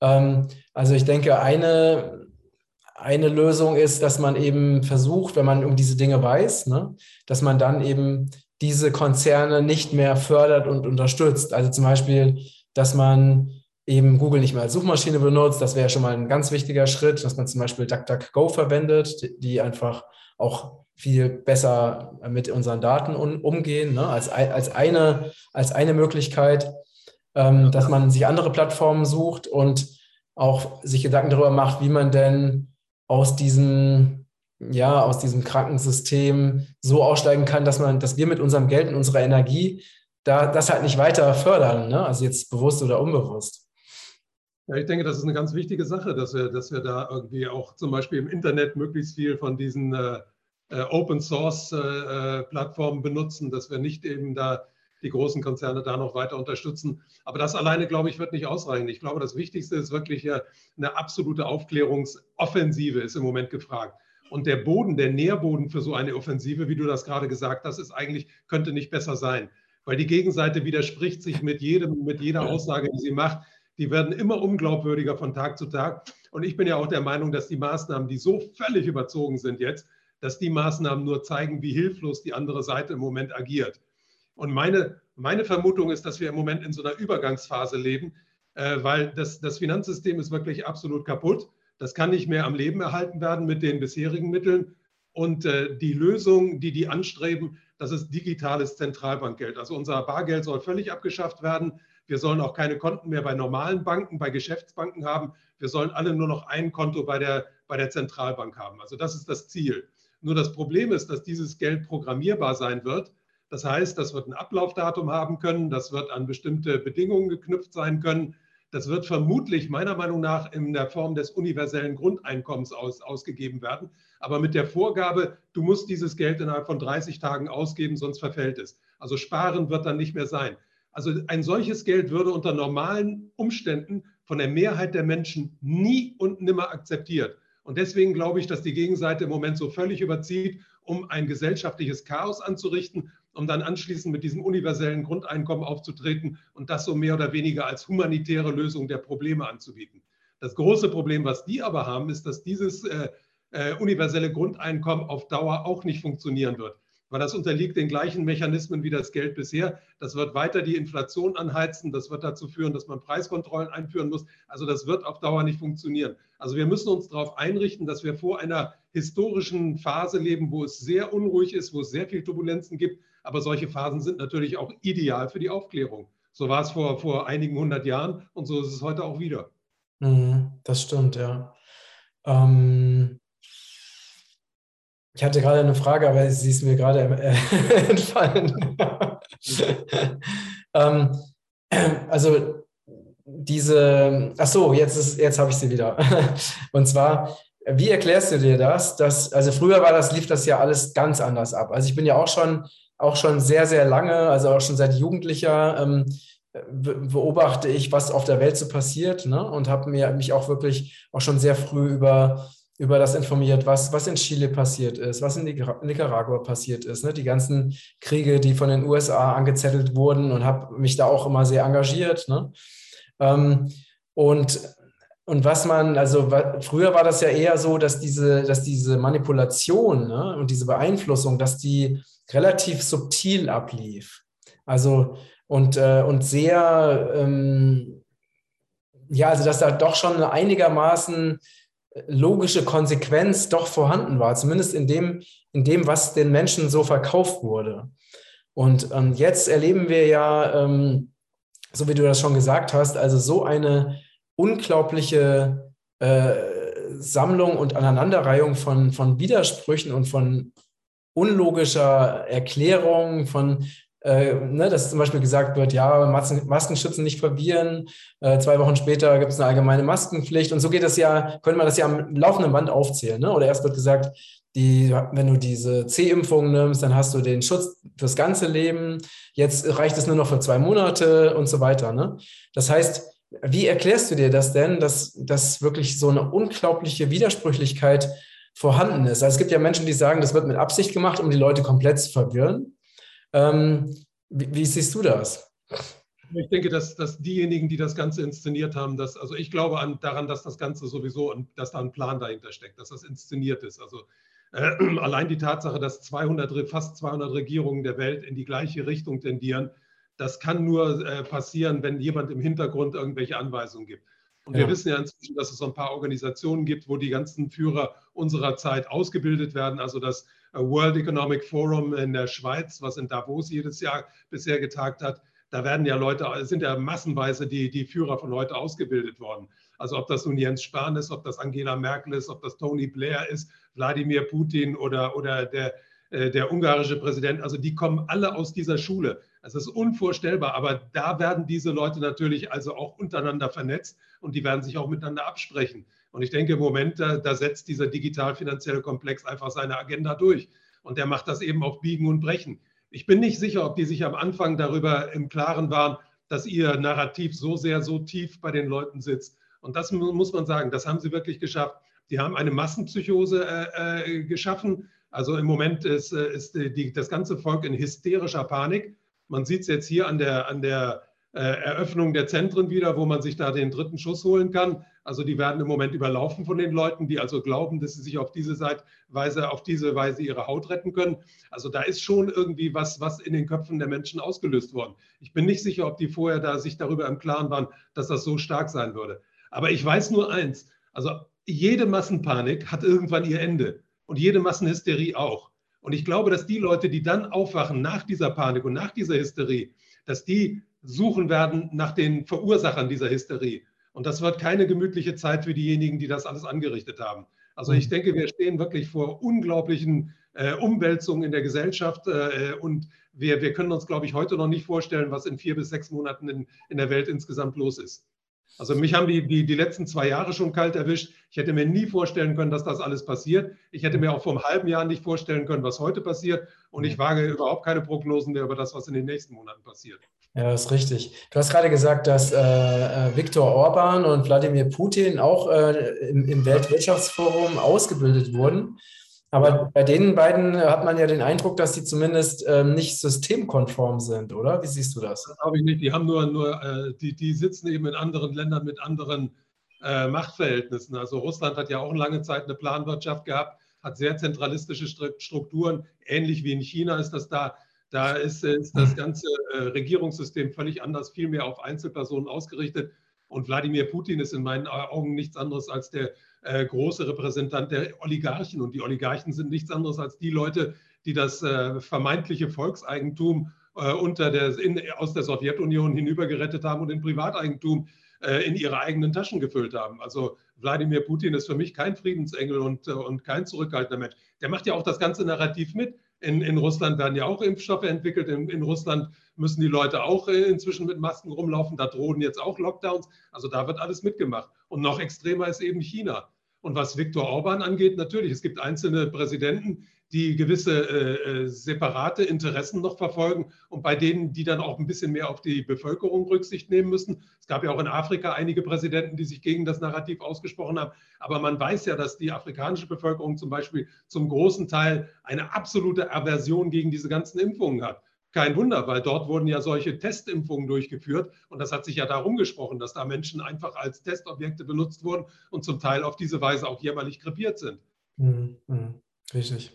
Ähm, also ich denke, eine, eine Lösung ist, dass man eben versucht, wenn man um diese Dinge weiß, ne, dass man dann eben diese Konzerne nicht mehr fördert und unterstützt. Also zum Beispiel, dass man eben Google nicht mehr als Suchmaschine benutzt. Das wäre schon mal ein ganz wichtiger Schritt, dass man zum Beispiel DuckDuckGo verwendet, die einfach auch viel besser mit unseren Daten umgehen, ne? als, als, eine, als eine Möglichkeit, ähm, dass man sich andere Plattformen sucht und auch sich Gedanken darüber macht, wie man denn aus diesem, ja, aus diesem Krankensystem so aussteigen kann, dass man, dass wir mit unserem Geld und unserer Energie da, das halt nicht weiter fördern, ne? also jetzt bewusst oder unbewusst. Ja, ich denke, das ist eine ganz wichtige Sache, dass wir, dass wir da irgendwie auch zum Beispiel im Internet möglichst viel von diesen äh, Open Source äh, äh, Plattformen benutzen, dass wir nicht eben da die großen Konzerne da noch weiter unterstützen. Aber das alleine, glaube ich, wird nicht ausreichen. Ich glaube, das Wichtigste ist wirklich eine absolute Aufklärungsoffensive ist im Moment gefragt. Und der Boden, der Nährboden für so eine Offensive, wie du das gerade gesagt hast, ist eigentlich, könnte nicht besser sein. Weil die Gegenseite widerspricht sich mit jedem, mit jeder Aussage, die sie macht. Die werden immer unglaubwürdiger von Tag zu Tag. Und ich bin ja auch der Meinung, dass die Maßnahmen, die so völlig überzogen sind jetzt, dass die Maßnahmen nur zeigen, wie hilflos die andere Seite im Moment agiert. Und meine, meine Vermutung ist, dass wir im Moment in so einer Übergangsphase leben, äh, weil das, das Finanzsystem ist wirklich absolut kaputt. Das kann nicht mehr am Leben erhalten werden mit den bisherigen Mitteln. Und äh, die Lösung, die die anstreben, das ist digitales Zentralbankgeld. Also unser Bargeld soll völlig abgeschafft werden. Wir sollen auch keine Konten mehr bei normalen Banken, bei Geschäftsbanken haben. Wir sollen alle nur noch ein Konto bei der, bei der Zentralbank haben. Also das ist das Ziel. Nur das Problem ist, dass dieses Geld programmierbar sein wird. Das heißt, das wird ein Ablaufdatum haben können, das wird an bestimmte Bedingungen geknüpft sein können. Das wird vermutlich meiner Meinung nach in der Form des universellen Grundeinkommens aus, ausgegeben werden. Aber mit der Vorgabe, du musst dieses Geld innerhalb von 30 Tagen ausgeben, sonst verfällt es. Also sparen wird dann nicht mehr sein. Also ein solches Geld würde unter normalen Umständen von der Mehrheit der Menschen nie und nimmer akzeptiert. Und deswegen glaube ich, dass die Gegenseite im Moment so völlig überzieht, um ein gesellschaftliches Chaos anzurichten, um dann anschließend mit diesem universellen Grundeinkommen aufzutreten und das so mehr oder weniger als humanitäre Lösung der Probleme anzubieten. Das große Problem, was die aber haben, ist, dass dieses äh, äh, universelle Grundeinkommen auf Dauer auch nicht funktionieren wird weil das unterliegt den gleichen Mechanismen wie das Geld bisher. Das wird weiter die Inflation anheizen. Das wird dazu führen, dass man Preiskontrollen einführen muss. Also das wird auf Dauer nicht funktionieren. Also wir müssen uns darauf einrichten, dass wir vor einer historischen Phase leben, wo es sehr unruhig ist, wo es sehr viel Turbulenzen gibt. Aber solche Phasen sind natürlich auch ideal für die Aufklärung. So war es vor, vor einigen hundert Jahren und so ist es heute auch wieder. Mhm, das stimmt, ja. Ähm ich hatte gerade eine Frage, aber sie ist mir gerade äh, entfallen. ähm, also diese, ach so, jetzt, jetzt habe ich sie wieder. Und zwar, wie erklärst du dir das? Dass, also früher war das, lief das ja alles ganz anders ab. Also ich bin ja auch schon, auch schon sehr, sehr lange, also auch schon seit Jugendlicher, ähm, beobachte ich, was auf der Welt so passiert ne? und habe mir mich auch wirklich auch schon sehr früh über über das informiert, was, was in Chile passiert ist, was in Nicaragua passiert ist, ne? die ganzen Kriege, die von den USA angezettelt wurden und habe mich da auch immer sehr engagiert. Ne? Ähm, und, und was man, also früher war das ja eher so, dass diese, dass diese Manipulation ne? und diese Beeinflussung, dass die relativ subtil ablief. Also und, äh, und sehr, ähm, ja, also dass da doch schon einigermaßen logische Konsequenz doch vorhanden war, zumindest in dem, in dem, was den Menschen so verkauft wurde. Und ähm, jetzt erleben wir ja, ähm, so wie du das schon gesagt hast, also so eine unglaubliche äh, Sammlung und Aneinanderreihung von, von Widersprüchen und von unlogischer Erklärung, von äh, ne, dass zum Beispiel gesagt wird, ja, Masken, Maskenschützen nicht verbieren. Äh, zwei Wochen später gibt es eine allgemeine Maskenpflicht. Und so geht es ja, könnte man das ja am laufenden Band aufzählen. Ne? Oder erst wird gesagt, die, wenn du diese C-Impfung nimmst, dann hast du den Schutz fürs ganze Leben. Jetzt reicht es nur noch für zwei Monate und so weiter. Ne? Das heißt, wie erklärst du dir das denn, dass, dass wirklich so eine unglaubliche Widersprüchlichkeit vorhanden ist? Also es gibt ja Menschen, die sagen, das wird mit Absicht gemacht, um die Leute komplett zu verwirren. Ähm, wie, wie, siehst du das? Ich denke, dass, dass diejenigen, die das Ganze inszeniert haben, dass, also ich glaube an, daran, dass das Ganze sowieso, dass da ein Plan dahinter steckt, dass das inszeniert ist. Also äh, allein die Tatsache, dass 200, fast 200 Regierungen der Welt in die gleiche Richtung tendieren, das kann nur äh, passieren, wenn jemand im Hintergrund irgendwelche Anweisungen gibt. Und ja. wir wissen ja inzwischen, dass es so ein paar Organisationen gibt, wo die ganzen Führer unserer Zeit ausgebildet werden. Also das World Economic Forum in der Schweiz, was in Davos jedes Jahr bisher getagt hat. Da werden ja Leute, sind ja massenweise die, die Führer von heute ausgebildet worden. Also ob das nun Jens Spahn ist, ob das Angela Merkel ist, ob das Tony Blair ist, Wladimir Putin oder, oder der, äh, der ungarische Präsident, also die kommen alle aus dieser Schule. Es ist unvorstellbar, aber da werden diese Leute natürlich also auch untereinander vernetzt und die werden sich auch miteinander absprechen. Und ich denke im Moment, da, da setzt dieser digital-finanzielle Komplex einfach seine Agenda durch. Und der macht das eben auf Biegen und Brechen. Ich bin nicht sicher, ob die sich am Anfang darüber im Klaren waren, dass ihr Narrativ so sehr, so tief bei den Leuten sitzt. Und das muss man sagen, das haben sie wirklich geschafft. Die haben eine Massenpsychose äh, äh, geschaffen. Also im Moment ist, äh, ist die, das ganze Volk in hysterischer Panik. Man sieht es jetzt hier an der, an der äh, Eröffnung der Zentren wieder, wo man sich da den dritten Schuss holen kann. Also die werden im Moment überlaufen von den Leuten, die also glauben, dass sie sich auf diese Weise, auf diese Weise ihre Haut retten können. Also da ist schon irgendwie was, was in den Köpfen der Menschen ausgelöst worden. Ich bin nicht sicher, ob die vorher da sich darüber im Klaren waren, dass das so stark sein würde. Aber ich weiß nur eins, also jede Massenpanik hat irgendwann ihr Ende und jede Massenhysterie auch. Und ich glaube, dass die Leute, die dann aufwachen nach dieser Panik und nach dieser Hysterie, dass die suchen werden nach den Verursachern dieser Hysterie. Und das wird keine gemütliche Zeit für diejenigen, die das alles angerichtet haben. Also ich denke, wir stehen wirklich vor unglaublichen äh, Umwälzungen in der Gesellschaft äh, und wir, wir können uns, glaube ich, heute noch nicht vorstellen, was in vier bis sechs Monaten in, in der Welt insgesamt los ist. Also mich haben die, die, die letzten zwei Jahre schon kalt erwischt. Ich hätte mir nie vorstellen können, dass das alles passiert. Ich hätte mir auch vor einem halben Jahr nicht vorstellen können, was heute passiert. Und ich wage überhaupt keine Prognosen mehr über das, was in den nächsten Monaten passiert. Ja, das ist richtig. Du hast gerade gesagt, dass äh, äh Viktor Orban und Wladimir Putin auch äh, im, im Weltwirtschaftsforum ausgebildet wurden. Aber bei den beiden hat man ja den Eindruck, dass sie zumindest ähm, nicht systemkonform sind, oder? Wie siehst du das? Das habe ich nicht. Die haben nur, nur äh, die, die sitzen eben in anderen Ländern mit anderen äh, Machtverhältnissen. Also Russland hat ja auch lange Zeit eine Planwirtschaft gehabt, hat sehr zentralistische Strukturen. Ähnlich wie in China ist das da. Da ist, ist das ganze äh, Regierungssystem völlig anders, viel mehr auf Einzelpersonen ausgerichtet. Und Wladimir Putin ist in meinen Augen nichts anderes als der äh, große Repräsentant der Oligarchen. Und die Oligarchen sind nichts anderes als die Leute, die das äh, vermeintliche Volkseigentum äh, unter der, in, aus der Sowjetunion hinübergerettet haben und in Privateigentum äh, in ihre eigenen Taschen gefüllt haben. Also Wladimir Putin ist für mich kein Friedensengel und, äh, und kein zurückhaltender Mensch. Der macht ja auch das ganze Narrativ mit. In, in Russland werden ja auch Impfstoffe entwickelt. In, in, Russland müssen die Leute auch äh, inzwischen mit Masken rumlaufen. Da drohen jetzt auch Lockdowns. Also da wird alles mitgemacht. Und noch extremer ist eben China. Und was Viktor Orban angeht, natürlich, es gibt einzelne Präsidenten, die gewisse äh, äh, separate Interessen noch verfolgen und bei denen, die dann auch ein bisschen mehr auf die Bevölkerung Rücksicht nehmen müssen. Es gab ja auch in Afrika einige Präsidenten, die sich gegen das Narrativ ausgesprochen haben. Aber man weiß ja, dass die afrikanische Bevölkerung zum Beispiel zum großen Teil eine absolute Aversion gegen diese ganzen Impfungen hat. Kein Wunder, weil dort wurden ja solche Testimpfungen durchgeführt und das hat sich ja darum gesprochen, dass da Menschen einfach als Testobjekte benutzt wurden und zum Teil auf diese Weise auch jämmerlich krepiert sind. Mhm, mh, richtig.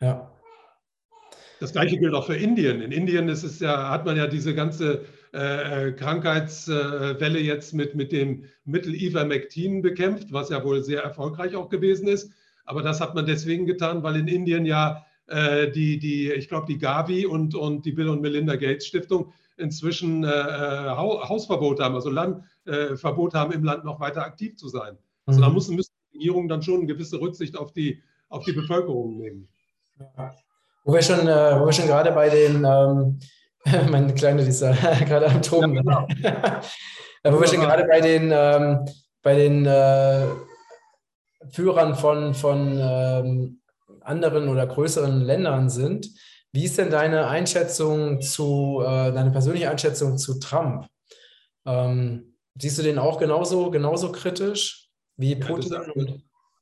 Ja. Das gleiche gilt auch für Indien. In Indien ist es ja, hat man ja diese ganze äh, äh Krankheitswelle äh, jetzt mit, mit dem Mittel Ivermectin bekämpft, was ja wohl sehr erfolgreich auch gewesen ist. Aber das hat man deswegen getan, weil in Indien ja äh, die, die, ich glaube, die Gavi und, und die Bill und Melinda Gates Stiftung inzwischen äh, äh Hausverbot haben, also Landverbot haben, im Land noch weiter aktiv zu sein. Also mhm. da müssen, müssen die Regierungen dann schon eine gewisse Rücksicht auf die, auf die Bevölkerung nehmen. Wo wir schon, äh, wo wir schon gerade bei den, ähm, meine Kleine, die ist ja gerade am Toben. Ja, genau. wo wir schon gerade bei den, ähm, bei den äh, Führern von, von ähm, anderen oder größeren Ländern sind. Wie ist denn deine Einschätzung zu, äh, deine persönliche Einschätzung zu Trump? Ähm, siehst du den auch genauso, genauso kritisch wie Putin? Ja,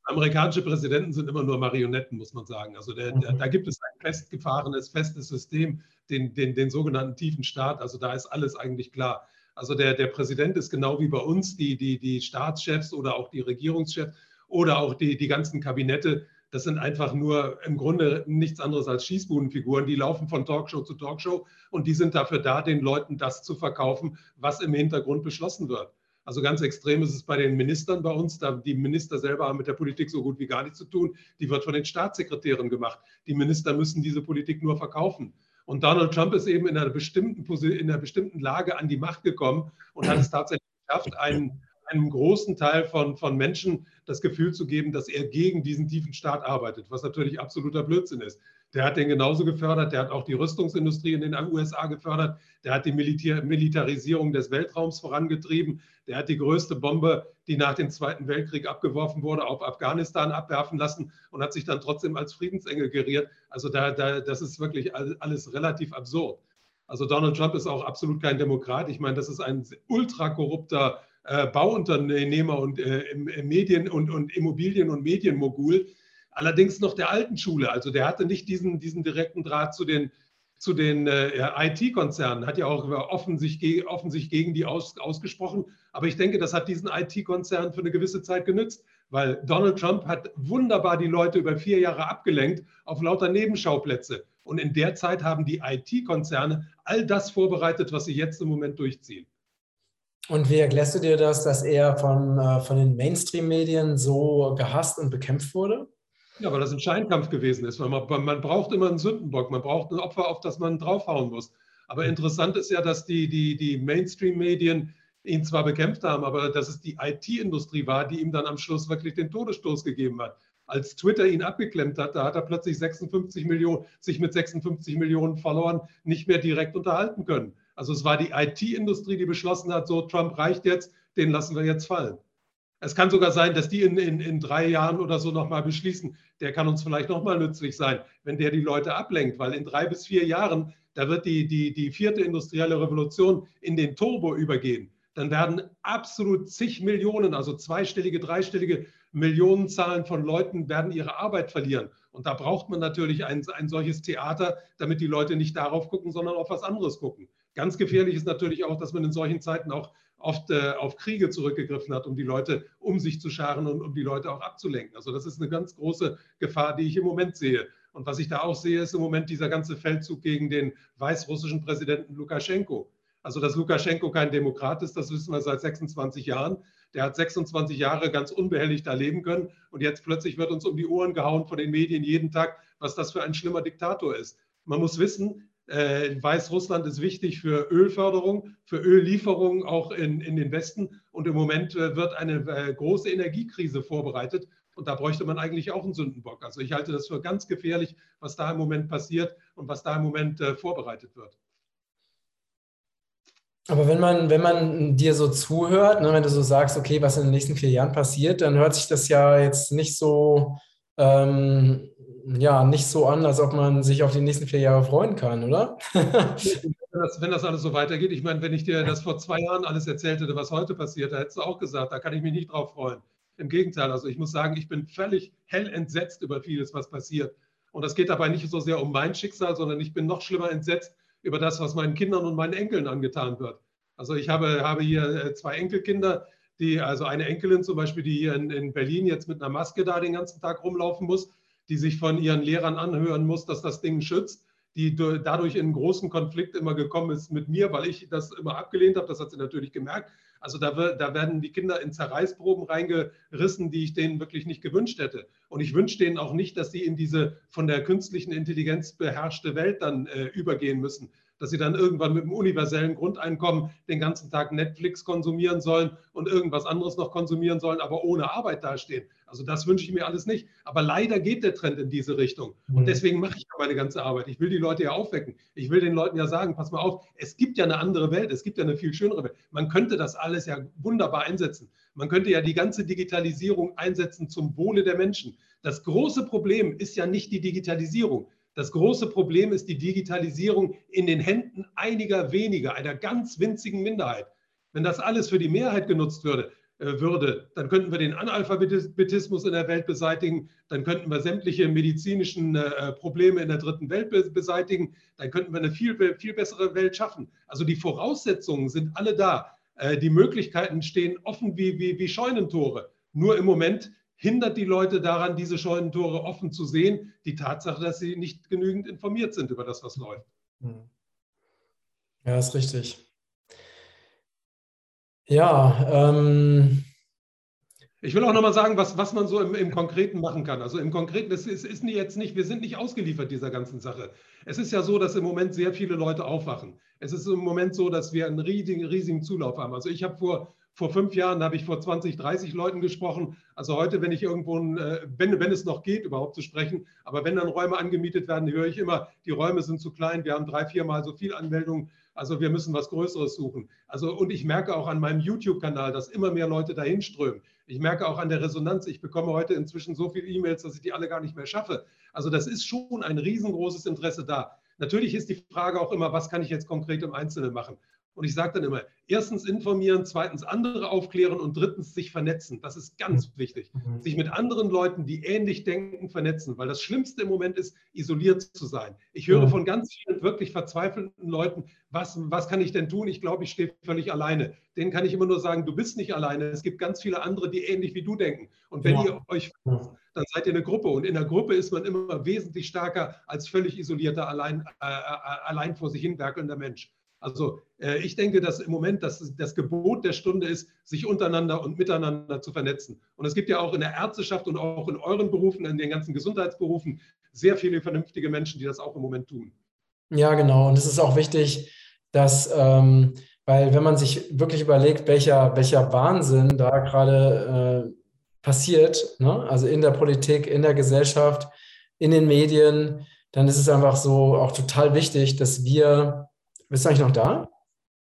amerikanische Präsidenten sind immer nur Marionetten, muss man sagen. Also der, der, mhm. da gibt es ein festgefahrenes, festes System, den, den, den sogenannten tiefen Staat. Also da ist alles eigentlich klar. Also der, der Präsident ist genau wie bei uns, die, die, die Staatschefs oder auch die Regierungschefs oder auch die, die ganzen Kabinette, das sind einfach nur im Grunde nichts anderes als Schießbudenfiguren. Die laufen von Talkshow zu Talkshow und die sind dafür da, den Leuten das zu verkaufen, was im Hintergrund beschlossen wird. Also ganz extrem ist es bei den Ministern bei uns. Da die Minister selber haben mit der Politik so gut wie gar nichts zu tun. Die wird von den Staatssekretären gemacht. Die Minister müssen diese Politik nur verkaufen. Und Donald Trump ist eben in einer bestimmten, in einer bestimmten Lage an die Macht gekommen und hat es tatsächlich geschafft, einen, einem großen Teil von, von Menschen das Gefühl zu geben, dass er gegen diesen tiefen Staat arbeitet, was natürlich absoluter Blödsinn ist. Der hat den genauso gefördert, der hat auch die Rüstungsindustrie in den USA gefördert, der hat die Militär Militarisierung des Weltraums vorangetrieben, der hat die größte Bombe, die nach dem Zweiten Weltkrieg abgeworfen wurde, auf Afghanistan abwerfen lassen und hat sich dann trotzdem als Friedensengel geriert. Also da, da, das ist wirklich alles relativ absurd. Also Donald Trump ist auch absolut kein Demokrat. Ich meine, das ist ein ultra korrupter äh, Bauunternehmer und äh, Medien- und, und Immobilien- und Medienmogul. Allerdings noch der alten Schule. Also der hatte nicht diesen, diesen direkten Draht zu den, zu den äh, IT-Konzernen, hat ja auch offen sich, offen sich gegen die aus, ausgesprochen. Aber ich denke, das hat diesen IT-Konzernen für eine gewisse Zeit genützt, weil Donald Trump hat wunderbar die Leute über vier Jahre abgelenkt auf lauter Nebenschauplätze. Und in der Zeit haben die IT-Konzerne all das vorbereitet, was sie jetzt im Moment durchziehen. Und wie erklärst du dir das, dass er von, äh, von den Mainstream-Medien so gehasst und bekämpft wurde? Ja, weil das ein Scheinkampf gewesen ist. Weil man, man braucht immer einen Sündenbock, man braucht ein Opfer, auf das man draufhauen muss. Aber interessant ist ja, dass die, die, die Mainstream-Medien ihn zwar bekämpft haben, aber dass es die IT-Industrie war, die ihm dann am Schluss wirklich den Todesstoß gegeben hat. Als Twitter ihn abgeklemmt hat, da hat er plötzlich 56 Millionen, sich mit 56 Millionen verloren, nicht mehr direkt unterhalten können. Also es war die IT-Industrie, die beschlossen hat, so Trump reicht jetzt, den lassen wir jetzt fallen. Es kann sogar sein, dass die in, in, in drei Jahren oder so nochmal beschließen, der kann uns vielleicht nochmal nützlich sein, wenn der die Leute ablenkt, weil in drei bis vier Jahren, da wird die, die, die vierte industrielle Revolution in den Turbo übergehen. Dann werden absolut zig Millionen, also zweistellige, dreistellige Millionenzahlen von Leuten werden ihre Arbeit verlieren. Und da braucht man natürlich ein, ein solches Theater, damit die Leute nicht darauf gucken, sondern auf was anderes gucken. Ganz gefährlich ist natürlich auch, dass man in solchen Zeiten auch oft äh, auf Kriege zurückgegriffen hat, um die Leute um sich zu scharen und um die Leute auch abzulenken. Also das ist eine ganz große Gefahr, die ich im Moment sehe. Und was ich da auch sehe, ist im Moment dieser ganze Feldzug gegen den weißrussischen Präsidenten Lukaschenko. Also dass Lukaschenko kein Demokrat ist, das wissen wir seit 26 Jahren. Der hat 26 Jahre ganz unbehelligt da leben können und jetzt plötzlich wird uns um die Ohren gehauen von den Medien jeden Tag, was das für ein schlimmer Diktator ist. Man muss wissen, äh, Weißrussland ist wichtig für Ölförderung, für Öllieferungen auch in, in den Westen. Und im Moment äh, wird eine äh, große Energiekrise vorbereitet. Und da bräuchte man eigentlich auch einen Sündenbock. Also ich halte das für ganz gefährlich, was da im Moment passiert und was da im Moment vorbereitet wird. Aber wenn man, wenn man dir so zuhört, ne, wenn du so sagst, okay, was in den nächsten vier Jahren passiert, dann hört sich das ja jetzt nicht so ähm, ja, nicht so an, als ob man sich auf die nächsten vier Jahre freuen kann, oder? wenn, das, wenn das alles so weitergeht, ich meine, wenn ich dir das vor zwei Jahren alles erzählt hätte, was heute passiert, da hättest du auch gesagt, da kann ich mich nicht drauf freuen. Im Gegenteil, also ich muss sagen, ich bin völlig hell entsetzt über vieles, was passiert. Und das geht dabei nicht so sehr um mein Schicksal, sondern ich bin noch schlimmer entsetzt über das, was meinen Kindern und meinen Enkeln angetan wird. Also ich habe, habe hier äh, zwei Enkelkinder, die, also eine Enkelin zum Beispiel, die hier in, in Berlin jetzt mit einer Maske da den ganzen Tag rumlaufen muss die sich von ihren Lehrern anhören muss, dass das Ding schützt, die dadurch in großen Konflikt immer gekommen ist mit mir, weil ich das immer abgelehnt habe. Das hat sie natürlich gemerkt. Also da, da, werden die Kinder in Zerreißproben reingerissen, die ich denen wirklich nicht gewünscht hätte. Und ich wünsche denen auch nicht, dass sie in diese von der künstlichen Intelligenz beherrschte Welt dann äh, übergehen müssen dass sie dann irgendwann mit dem universellen Grundeinkommen den ganzen Tag Netflix konsumieren sollen und irgendwas anderes noch konsumieren sollen, aber ohne Arbeit dastehen. Also das wünsche ich mir alles nicht. Aber leider geht der Trend in diese Richtung. Und mhm. deswegen mache ich ja meine ganze Arbeit. Ich will die Leute ja aufwecken. Ich will den Leuten ja sagen, pass mal auf, es gibt ja eine andere Welt, es gibt ja eine viel schönere Welt. Man könnte das alles ja wunderbar einsetzen. Man könnte ja die ganze Digitalisierung einsetzen zum Wohle der Menschen. Das große Problem ist ja nicht die Digitalisierung. Das große Problem ist die Digitalisierung in den Händen einiger weniger, einer ganz winzigen Minderheit. Wenn das alles für die Mehrheit genutzt würde, äh, würde, dann könnten wir den Analphabetismus in der Welt beseitigen, dann könnten wir sämtliche medizinischen äh, Probleme in der dritten Welt beseitigen, dann könnten wir eine viel, viel bessere Welt schaffen. Also die Voraussetzungen sind alle da. Äh, die Möglichkeiten stehen offen wie, wie, wie Scheunentore. Nur im Moment hindert die Leute daran, diese Scheunentore offen zu sehen, die Tatsache, dass sie nicht genügend informiert sind über das, was läuft. Hm. Ja, ist richtig. Ja, ähm, ich will auch nochmal sagen, was, was man so im, im, Konkreten machen kann. Also im Konkreten, es ist, ist jetzt nicht, wir sind nicht ausgeliefert dieser ganzen Sache. Es ist ja so, dass im Moment sehr viele Leute aufwachen. Es ist im Moment so, dass wir einen riesigen, riesigen Zulauf haben. Also ich habe vor Vor fünf Jahren habe ich vor 20, 30 Leuten gesprochen. Also heute, wenn ich irgendwo, äh, wenn, wenn es noch geht, überhaupt zu sprechen, aber wenn dann Räume angemietet werden, höre ich immer, die Räume sind zu klein, wir haben drei, viermal so viel Anmeldungen, also wir müssen was Größeres suchen. Also und ich merke auch an meinem YouTube-Kanal, dass immer mehr Leute dahin strömen. Ich merke auch an der Resonanz, ich bekomme heute inzwischen so viele E-Mails, dass ich die alle gar nicht mehr schaffe. Also das ist schon ein riesengroßes Interesse da. Natürlich ist die Frage auch immer, was kann ich jetzt konkret im Einzelnen machen? Und ich sage dann immer, erstens informieren, zweitens andere aufklären und drittens sich vernetzen. Das ist ganz mhm. wichtig. Mhm. Sich mit anderen Leuten, die ähnlich denken, vernetzen. Weil das Schlimmste im Moment ist, isoliert zu sein. Ich höre von ganz vielen wirklich verzweifelten Leuten, was, was kann ich denn tun? Ich glaube, ich stehe völlig alleine. Denen kann ich immer nur sagen, du bist nicht alleine. Es gibt ganz viele andere, die ähnlich wie du denken. Und wenn ja. ihr euch dann seid ihr eine Gruppe. Und in der Gruppe ist man immer wesentlich stärker als völlig isolierter, allein, äh, äh allein vor sich hin werkelnder Mensch. Also äh, ich denke, dass im Moment das, das Gebot der Stunde ist, sich untereinander und miteinander zu vernetzen. Und es gibt ja auch in der Ärzteschaft und auch in euren Berufen, in den ganzen Gesundheitsberufen, sehr viele vernünftige Menschen, die das auch im Moment tun. Ja, genau. Und es ist auch wichtig, dass, ähm, weil wenn man sich wirklich überlegt, welcher, welcher Wahnsinn da gerade äh, passiert, ne? also in der Politik, in der Gesellschaft, in den Medien, dann ist es einfach so auch total wichtig, dass wir bist du eigentlich noch da?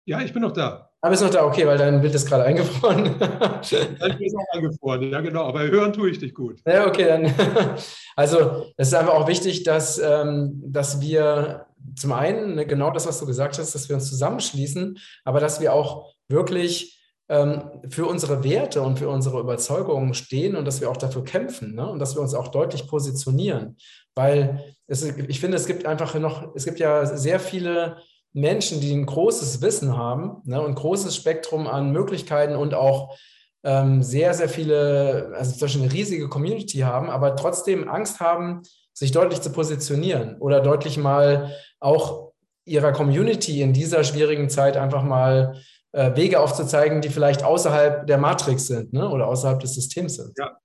Ja, ich bin noch da. Ah, bist noch da, okay, weil dein Bild ist gerade eingefroren. dein Bild ist auch eingefroren, ja genau, aber hören tue ich dich gut. Ja, okay, dann. Also, es ist einfach auch wichtig, dass, ähm, dass wir zum einen, ne, genau das, was du gesagt hast, dass wir uns zusammenschließen, aber dass wir auch wirklich ähm, für unsere Werte und für unsere Überzeugungen stehen und dass wir auch dafür kämpfen ne? und dass wir uns auch deutlich positionieren. Weil es, ich finde, es gibt einfach noch, es gibt ja sehr viele Menschen, die ein großes Wissen haben ne, und großes Spektrum an Möglichkeiten und auch ähm, sehr, sehr viele, also zum Beispiel eine riesige Community haben, aber trotzdem Angst haben, sich deutlich zu positionieren oder deutlich mal auch ihrer Community in dieser schwierigen Zeit einfach mal äh, Wege aufzuzeigen, die vielleicht außerhalb der Matrix sind ne, oder außerhalb des Systems sind. Ja.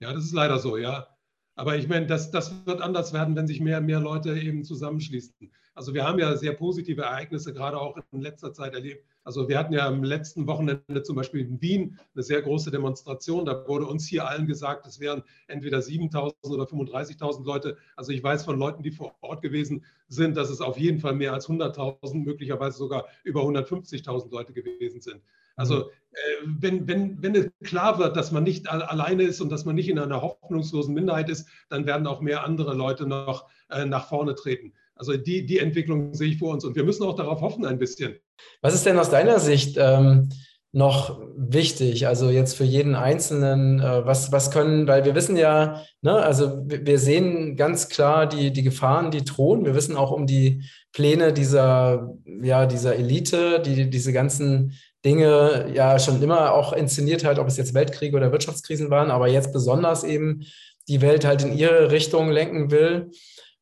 ja, das ist leider so, ja. Aber ich meine, das, das wird anders werden, wenn sich mehr und mehr Leute eben zusammenschließen. Also wir haben ja sehr positive Ereignisse gerade auch in letzter Zeit erlebt. Also wir hatten ja am letzten Wochenende zum Beispiel in Wien eine sehr große Demonstration. Da wurde uns hier allen gesagt, es wären entweder 7.000 oder 35.000 Leute. Also ich weiß von Leuten, die vor Ort gewesen sind, dass es auf jeden Fall mehr als 100.000, möglicherweise sogar über 150.000 Leute gewesen sind. Also äh, wenn, wenn, wenn klar wird, dass man nicht alleine ist und dass man nicht in einer hoffnungslosen Minderheit ist, dann werden auch mehr andere Leute noch äh, nach vorne treten. Also die, die Entwicklung sehe ich vor uns und wir müssen auch darauf hoffen ein bisschen. Was ist denn aus deiner Sicht ähm, noch wichtig? Also jetzt für jeden Einzelnen, äh, was, was können, weil wir wissen ja, ne, also wir, sehen ganz klar die, die Gefahren, die drohen. Wir wissen auch um die Pläne dieser, ja, dieser Elite, die diese ganzen Dinge ja schon immer auch inszeniert hat, ob es jetzt Weltkriege oder Wirtschaftskrisen waren, aber jetzt besonders eben die Welt halt in ihre Richtung lenken will.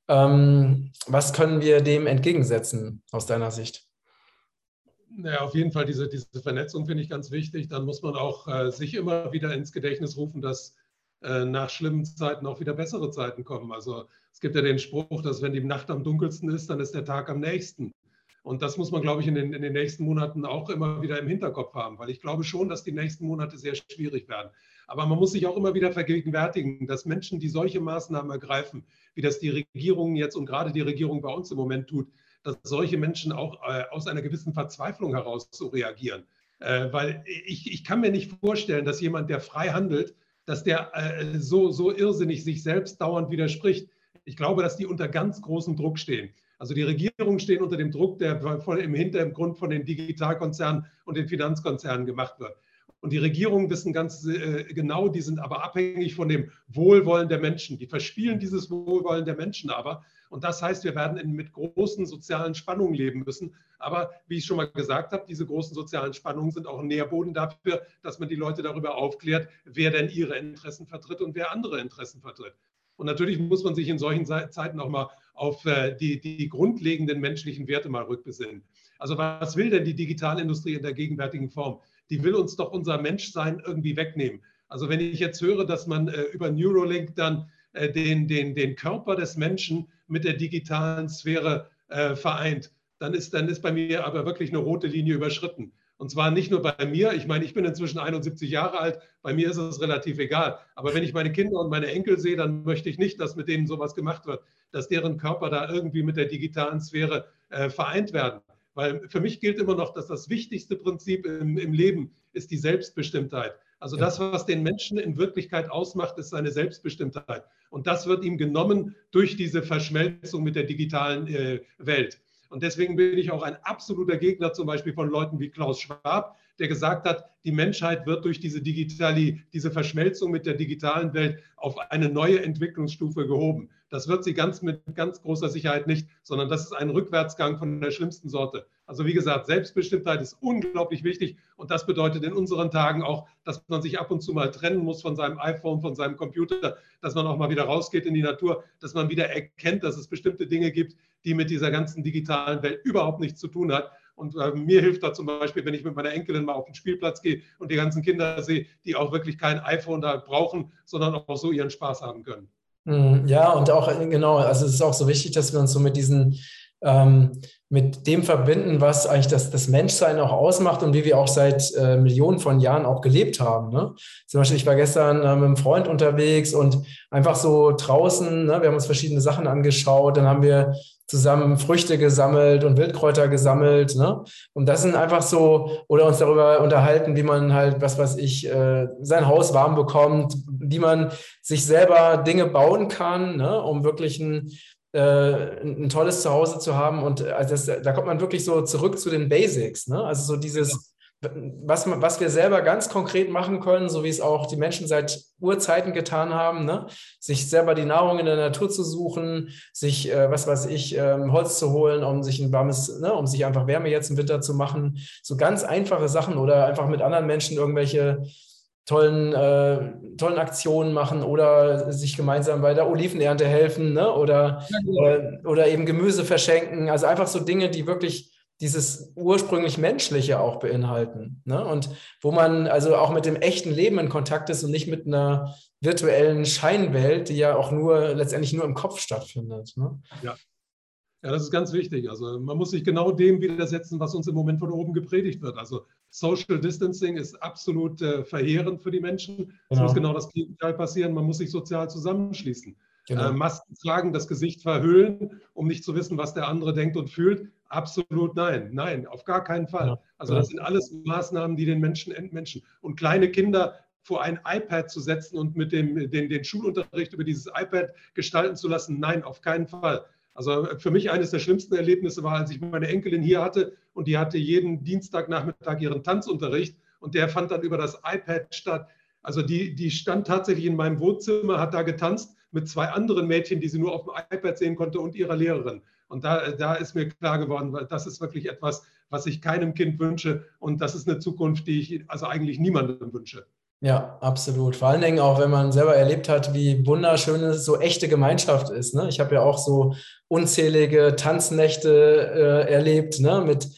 Ähm, was können wir dem entgegensetzen aus deiner Sicht? Ja, auf jeden Fall diese, diese Vernetzung finde ich ganz wichtig. Dann muss man auch äh, sich immer wieder ins Gedächtnis rufen, dass äh, nach schlimmen Zeiten auch wieder bessere Zeiten kommen. Also es gibt ja den Spruch, dass wenn die Nacht am dunkelsten ist, dann ist der Tag am nächsten. Und das muss man, glaube ich, in den, in den nächsten Monaten auch immer wieder im Hinterkopf haben, weil ich glaube schon, dass die nächsten Monate sehr schwierig werden. Aber man muss sich auch immer wieder vergegenwärtigen, dass Menschen, die solche Maßnahmen ergreifen, wie das die Regierung jetzt und gerade die Regierung bei uns im Moment tut, dass solche Menschen auch äh, aus einer gewissen Verzweiflung heraus so reagieren. Äh, weil ich, ich kann mir nicht vorstellen, dass jemand, der frei handelt, dass der äh, so, so irrsinnig sich selbst dauernd widerspricht. Ich glaube, dass die unter ganz großem Druck stehen. Also die Regierungen stehen unter dem Druck, der im Hintergrund von den Digitalkonzernen und den Finanzkonzernen gemacht wird. Und die Regierungen wissen ganz äh, genau, die sind aber abhängig von dem Wohlwollen der Menschen. Die verspielen dieses Wohlwollen der Menschen aber. Und das heißt, wir werden in, mit großen sozialen Spannungen leben müssen. Aber wie ich schon mal gesagt habe, diese großen sozialen Spannungen sind auch ein Nährboden dafür, dass man die Leute darüber aufklärt, wer denn ihre Interessen vertritt und wer andere Interessen vertritt. Und natürlich muss man sich in solchen Zeiten auch mal auf äh, die, die grundlegenden menschlichen Werte mal rückbesinnen. Also was will denn die Digitalindustrie in der gegenwärtigen Form? Die will uns doch unser Menschsein irgendwie wegnehmen. Also wenn ich jetzt höre, dass man äh, über Neuralink dann äh, den, den, den Körper des Menschen mit der digitalen Sphäre äh, vereint, dann ist, dann ist bei mir aber wirklich eine rote Linie überschritten. Und zwar nicht nur bei mir. Ich meine, ich bin inzwischen 71 Jahre alt. Bei mir ist es relativ egal. Aber wenn ich meine Kinder und meine Enkel sehe, dann möchte ich nicht, dass mit denen sowas gemacht wird, dass deren Körper da irgendwie mit der digitalen Sphäre äh, vereint werden. Weil für mich gilt immer noch, dass das wichtigste Prinzip im, im Leben ist die Selbstbestimmtheit. Also das, was den Menschen in Wirklichkeit ausmacht, ist seine Selbstbestimmtheit. Und das wird ihm genommen durch diese Verschmelzung mit der digitalen äh, Welt. Und deswegen bin ich auch ein absoluter Gegner zum Beispiel von Leuten wie Klaus Schwab, der gesagt hat, die Menschheit wird durch diese Digitali, diese Verschmelzung mit der digitalen Welt auf eine neue Entwicklungsstufe gehoben. Das wird sie ganz mit ganz großer Sicherheit nicht, sondern das ist ein Rückwärtsgang von der schlimmsten Sorte. Also wie gesagt, Selbstbestimmtheit ist unglaublich wichtig und das bedeutet in unseren Tagen auch, dass man sich ab und zu mal trennen muss von seinem iPhone, von seinem Computer, dass man auch mal wieder rausgeht in die Natur, dass man wieder erkennt, dass es bestimmte Dinge gibt, die mit dieser ganzen digitalen Welt überhaupt nichts zu tun hat. Und äh, mir hilft da zum Beispiel, wenn ich mit meiner Enkelin mal auf den Spielplatz gehe und die ganzen Kinder sehe, die auch wirklich kein iPhone da brauchen, sondern auch so ihren Spaß haben können. Hm, ja, und auch, genau, also es ist auch so wichtig, dass wir uns so mit diesen ähm, mit dem verbinden, was eigentlich das, das Menschsein auch ausmacht und wie wir auch seit äh, Millionen von Jahren auch gelebt haben. Ne? Zum Beispiel, ich war gestern äh, mit einem Freund unterwegs und einfach so draußen, ne, wir haben uns verschiedene Sachen angeschaut, dann haben wir zusammen Früchte gesammelt und Wildkräuter gesammelt. Ne? Und das sind einfach so, oder uns darüber unterhalten, wie man halt, was weiß ich, äh, sein Haus warm bekommt, wie man sich selber Dinge bauen kann, ne? um wirklich ein ein tolles Zuhause zu haben. Und äh, also das, da kommt man wirklich so zurück zu den Basics. Ne? Also so dieses, was, was wir selber ganz konkret machen können, so wie es auch die Menschen seit Urzeiten getan haben, ne? sich selber die Nahrung in der Natur zu suchen, sich, äh, was weiß ich, ähm, Holz zu holen, um sich ein warmes, ne? um sich einfach Wärme jetzt im Winter zu machen. So ganz einfache Sachen oder einfach mit anderen Menschen irgendwelche tollen, äh, tollen Aktionen machen oder sich gemeinsam bei der Olivenernte helfen ne? oder, ja, äh, oder eben Gemüse verschenken. Also einfach so Dinge, die wirklich dieses ursprünglich Menschliche auch beinhalten. Ne? Und wo man also auch mit dem echten Leben in Kontakt ist und nicht mit einer virtuellen Scheinwelt, die ja auch nur letztendlich nur im Kopf stattfindet. Ne? Ja. Ja, das ist ganz wichtig. Also man muss sich genau dem widersetzen, was uns im Moment von oben gepredigt wird. Also Social Distancing ist absolut äh, verheerend für die Menschen. Genau. Es muss genau das Gegenteil passieren. Man muss sich sozial zusammenschließen. Genau. Äh, Masken tragen, das Gesicht verhüllen, um nicht zu wissen, was der andere denkt und fühlt. Absolut nein. Nein, auf gar keinen Fall. Ja. Also das sind alles Maßnahmen, die den Menschen entmenschen. Und kleine Kinder vor ein iPad zu setzen und mit dem den, den Schulunterricht über dieses iPad gestalten zu lassen, nein, auf keinen Fall. Also für mich eines der schlimmsten Erlebnisse war, als ich meine Enkelin hier hatte und die hatte jeden Dienstagnachmittag ihren Tanzunterricht und der fand dann über das iPad statt. Also die, die stand tatsächlich in meinem Wohnzimmer, hat da getanzt mit zwei anderen Mädchen, die sie nur auf dem iPad sehen konnte und ihrer Lehrerin. Und da, da ist mir klar geworden, das ist wirklich etwas, was ich keinem Kind wünsche und das ist eine Zukunft, die ich also eigentlich niemandem wünsche. Ja, absolut. Vor allen Dingen auch, wenn man selber erlebt hat, wie wunderschön so echte Gemeinschaft ist. Ne? Ich habe ja auch so unzählige Tanznächte äh, erlebt, ne? mit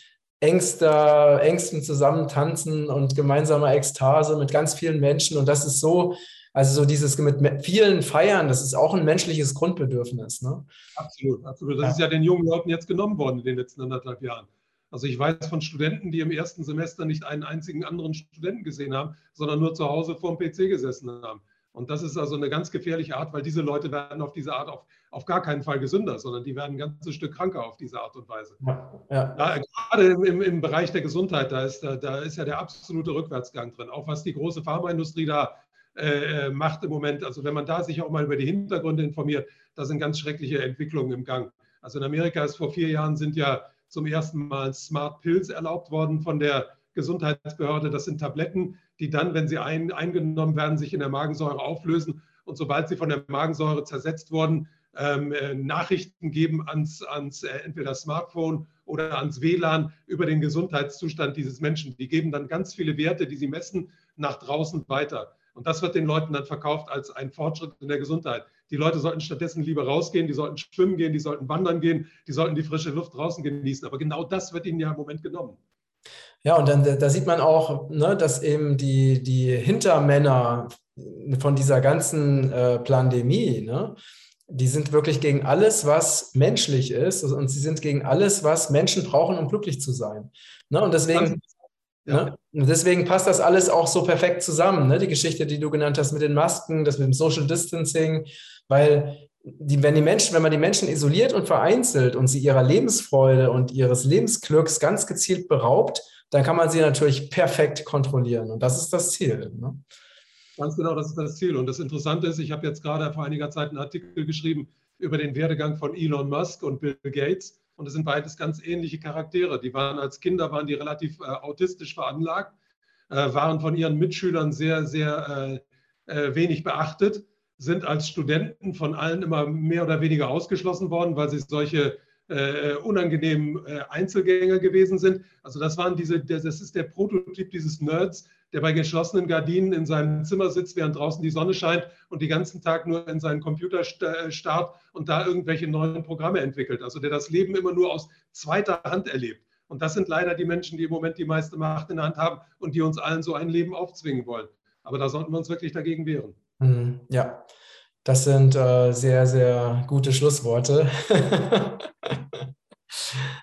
engster, engstem Zusammentanzen und gemeinsamer Ekstase mit ganz vielen Menschen. Und das ist so, also so dieses mit vielen Feiern, das ist auch ein menschliches Grundbedürfnis. Ne? Absolut, absolut. Das ja. ist ja den jungen Leuten jetzt genommen worden in den letzten anderthalb Jahren. Also ich weiß von Studenten, die im ersten Semester nicht einen einzigen anderen Studenten gesehen haben, sondern nur zu Hause vor dem PC gesessen haben. Und das ist also eine ganz gefährliche Art, weil diese Leute werden auf diese Art auf, auf gar keinen Fall gesünder, sondern die werden ein ganzes Stück kranker auf diese Art und Weise. Ja, ja. Da, gerade im, im, im, Bereich der Gesundheit, da ist, da, da, ist ja der absolute Rückwärtsgang drin. Auch was die große Pharmaindustrie da äh, macht im Moment. Also wenn man da sich auch mal über die Hintergründe informiert, da sind ganz schreckliche Entwicklungen im Gang. Also in Amerika ist vor vier Jahren sind ja zum ersten Mal Smart Pills erlaubt worden von der Gesundheitsbehörde. Das sind Tabletten, die dann, wenn sie ein, eingenommen werden, sich in der Magensäure auflösen. Und sobald sie von der Magensäure zersetzt wurden, ähm, äh, Nachrichten geben ans, ans äh, entweder Smartphone oder ans WLAN über den Gesundheitszustand dieses Menschen. Die geben dann ganz viele Werte, die sie messen, nach draußen weiter. Und das wird den Leuten dann verkauft als ein Fortschritt in der Gesundheit. Die Leute sollten stattdessen lieber rausgehen, die sollten schwimmen gehen, die sollten wandern gehen, die sollten die frische Luft draußen genießen. Aber genau das wird ihnen ja im Moment genommen. Ja, und dann da sieht man auch, ne, dass eben die, die Hintermänner von dieser ganzen äh, Pandemie, ne, die sind wirklich gegen alles, was menschlich ist und sie sind gegen alles, was Menschen brauchen, um glücklich zu sein. Ne, und deswegen Ja. Ne? Und deswegen passt das alles auch so perfekt zusammen. Ne? Die Geschichte, die du genannt hast mit den Masken, das mit dem Social Distancing, weil die, wenn die Menschen, wenn man die Menschen isoliert und vereinzelt und sie ihrer Lebensfreude und ihres Lebensglücks ganz gezielt beraubt, dann kann man sie natürlich perfekt kontrollieren. Und das ist das Ziel. Ne? Ganz genau, das ist das Ziel. Und das Interessante ist, ich habe jetzt gerade vor einiger Zeit einen Artikel geschrieben über den Werdegang von Elon Musk und Bill Gates. Und es sind beides ganz ähnliche Charaktere. Die waren als Kinder, waren die relativ äh, autistisch veranlagt, äh, waren von ihren Mitschülern sehr, sehr äh, äh wenig beachtet, sind als Studenten von allen immer mehr oder weniger ausgeschlossen worden, weil sie solche äh, unangenehmen äh, Einzelgänger gewesen sind. Also das waren diese, das ist der Prototyp dieses Nerds, der bei geschlossenen Gardinen in seinem Zimmer sitzt, während draußen die Sonne scheint und den ganzen Tag nur in seinen Computer äh, starrt und da irgendwelche neuen Programme entwickelt. Also der das Leben immer nur aus zweiter Hand erlebt. Und das sind leider die Menschen, die im Moment die meiste Macht in der Hand haben und die uns allen so ein Leben aufzwingen wollen. Aber da sollten wir uns wirklich dagegen wehren. Mhm, ja, das sind äh, sehr, sehr gute Schlussworte.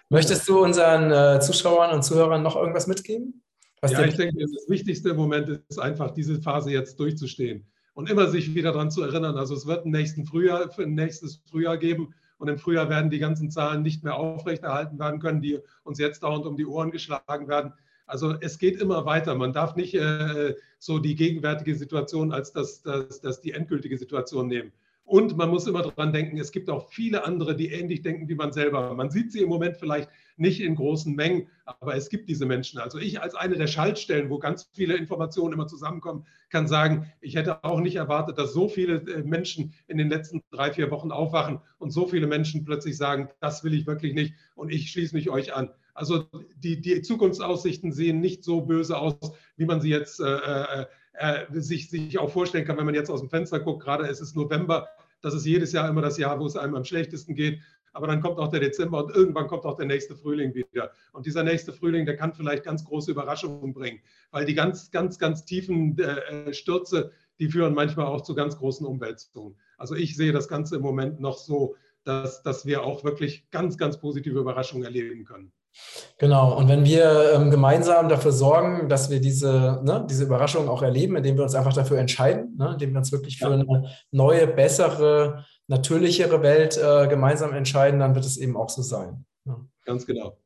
Möchtest du unseren äh, Zuschauern und Zuhörern noch irgendwas mitgeben? Was ja, ich denke, das wichtigste im Moment ist einfach, diese Phase jetzt durchzustehen und immer sich wieder daran zu erinnern. Also es wird ein, nächsten Frühjahr, ein nächstes Frühjahr geben und im Frühjahr werden die ganzen Zahlen nicht mehr aufrechterhalten werden können, die uns jetzt dauernd um die Ohren geschlagen werden. Also es geht immer weiter. Man darf nicht äh, so die gegenwärtige Situation als das, das, das die endgültige Situation nehmen. Und man muss immer daran denken, es gibt auch viele andere, die ähnlich denken wie man selber. Man sieht sie im Moment vielleicht nicht in großen Mengen, aber es gibt diese Menschen. Also ich als eine der Schaltstellen, wo ganz viele Informationen immer zusammenkommen, kann sagen, ich hätte auch nicht erwartet, dass so viele äh, Menschen in den letzten drei, vier Wochen aufwachen und so viele Menschen plötzlich sagen, das will ich wirklich nicht und ich schließe mich euch an. Also die, die Zukunftsaussichten sehen nicht so böse aus, wie man sie jetzt äh, äh, äh, sich, sich auch vorstellen kann, wenn man jetzt aus dem Fenster guckt. Gerade es ist November, das ist jedes Jahr immer das Jahr, wo es einem am schlechtesten geht. Aber dann kommt auch der Dezember und irgendwann kommt auch der nächste Frühling wieder. Und dieser nächste Frühling, der kann vielleicht ganz große Überraschungen bringen, weil die ganz, ganz, ganz tiefen äh, Stürze, die führen manchmal auch zu ganz großen Umwälzungen. Also ich sehe das Ganze im Moment noch so, dass, dass wir auch wirklich ganz, ganz positive Überraschungen erleben können. Genau, und wenn wir ähm, gemeinsam dafür sorgen, dass wir diese, ne, diese Überraschung auch erleben, indem wir uns einfach dafür entscheiden, ne, indem wir uns wirklich für eine neue, bessere, natürlichere Welt äh, gemeinsam entscheiden, dann wird es eben auch so sein. Ja. Ganz genau.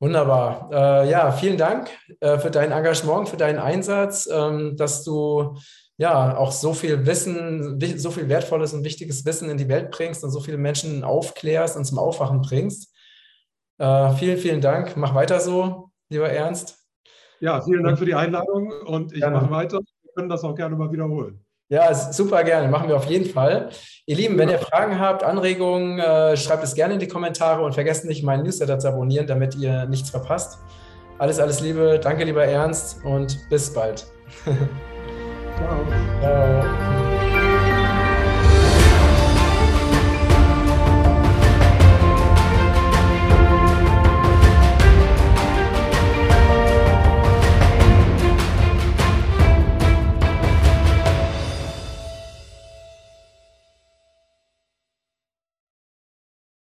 Wunderbar. Äh, ja, vielen Dank äh, für dein Engagement, für deinen Einsatz, ähm, dass du ja auch so viel Wissen, so viel wertvolles und wichtiges Wissen in die Welt bringst und so viele Menschen aufklärst und zum Aufwachen bringst. Äh, vielen, vielen Dank. Mach weiter so, lieber Ernst. Ja, vielen Dank für die Einladung und ich gerne. mache weiter. Wir können das auch gerne mal wiederholen. Ja, super gerne. Machen wir auf jeden Fall. Ihr Lieben, wenn ihr Fragen habt, Anregungen, äh, schreibt es gerne in die Kommentare und vergesst nicht, meinen Newsletter zu abonnieren, damit ihr nichts verpasst. Alles, alles Liebe. Danke, lieber Ernst und bis bald. Ciao. Ciao.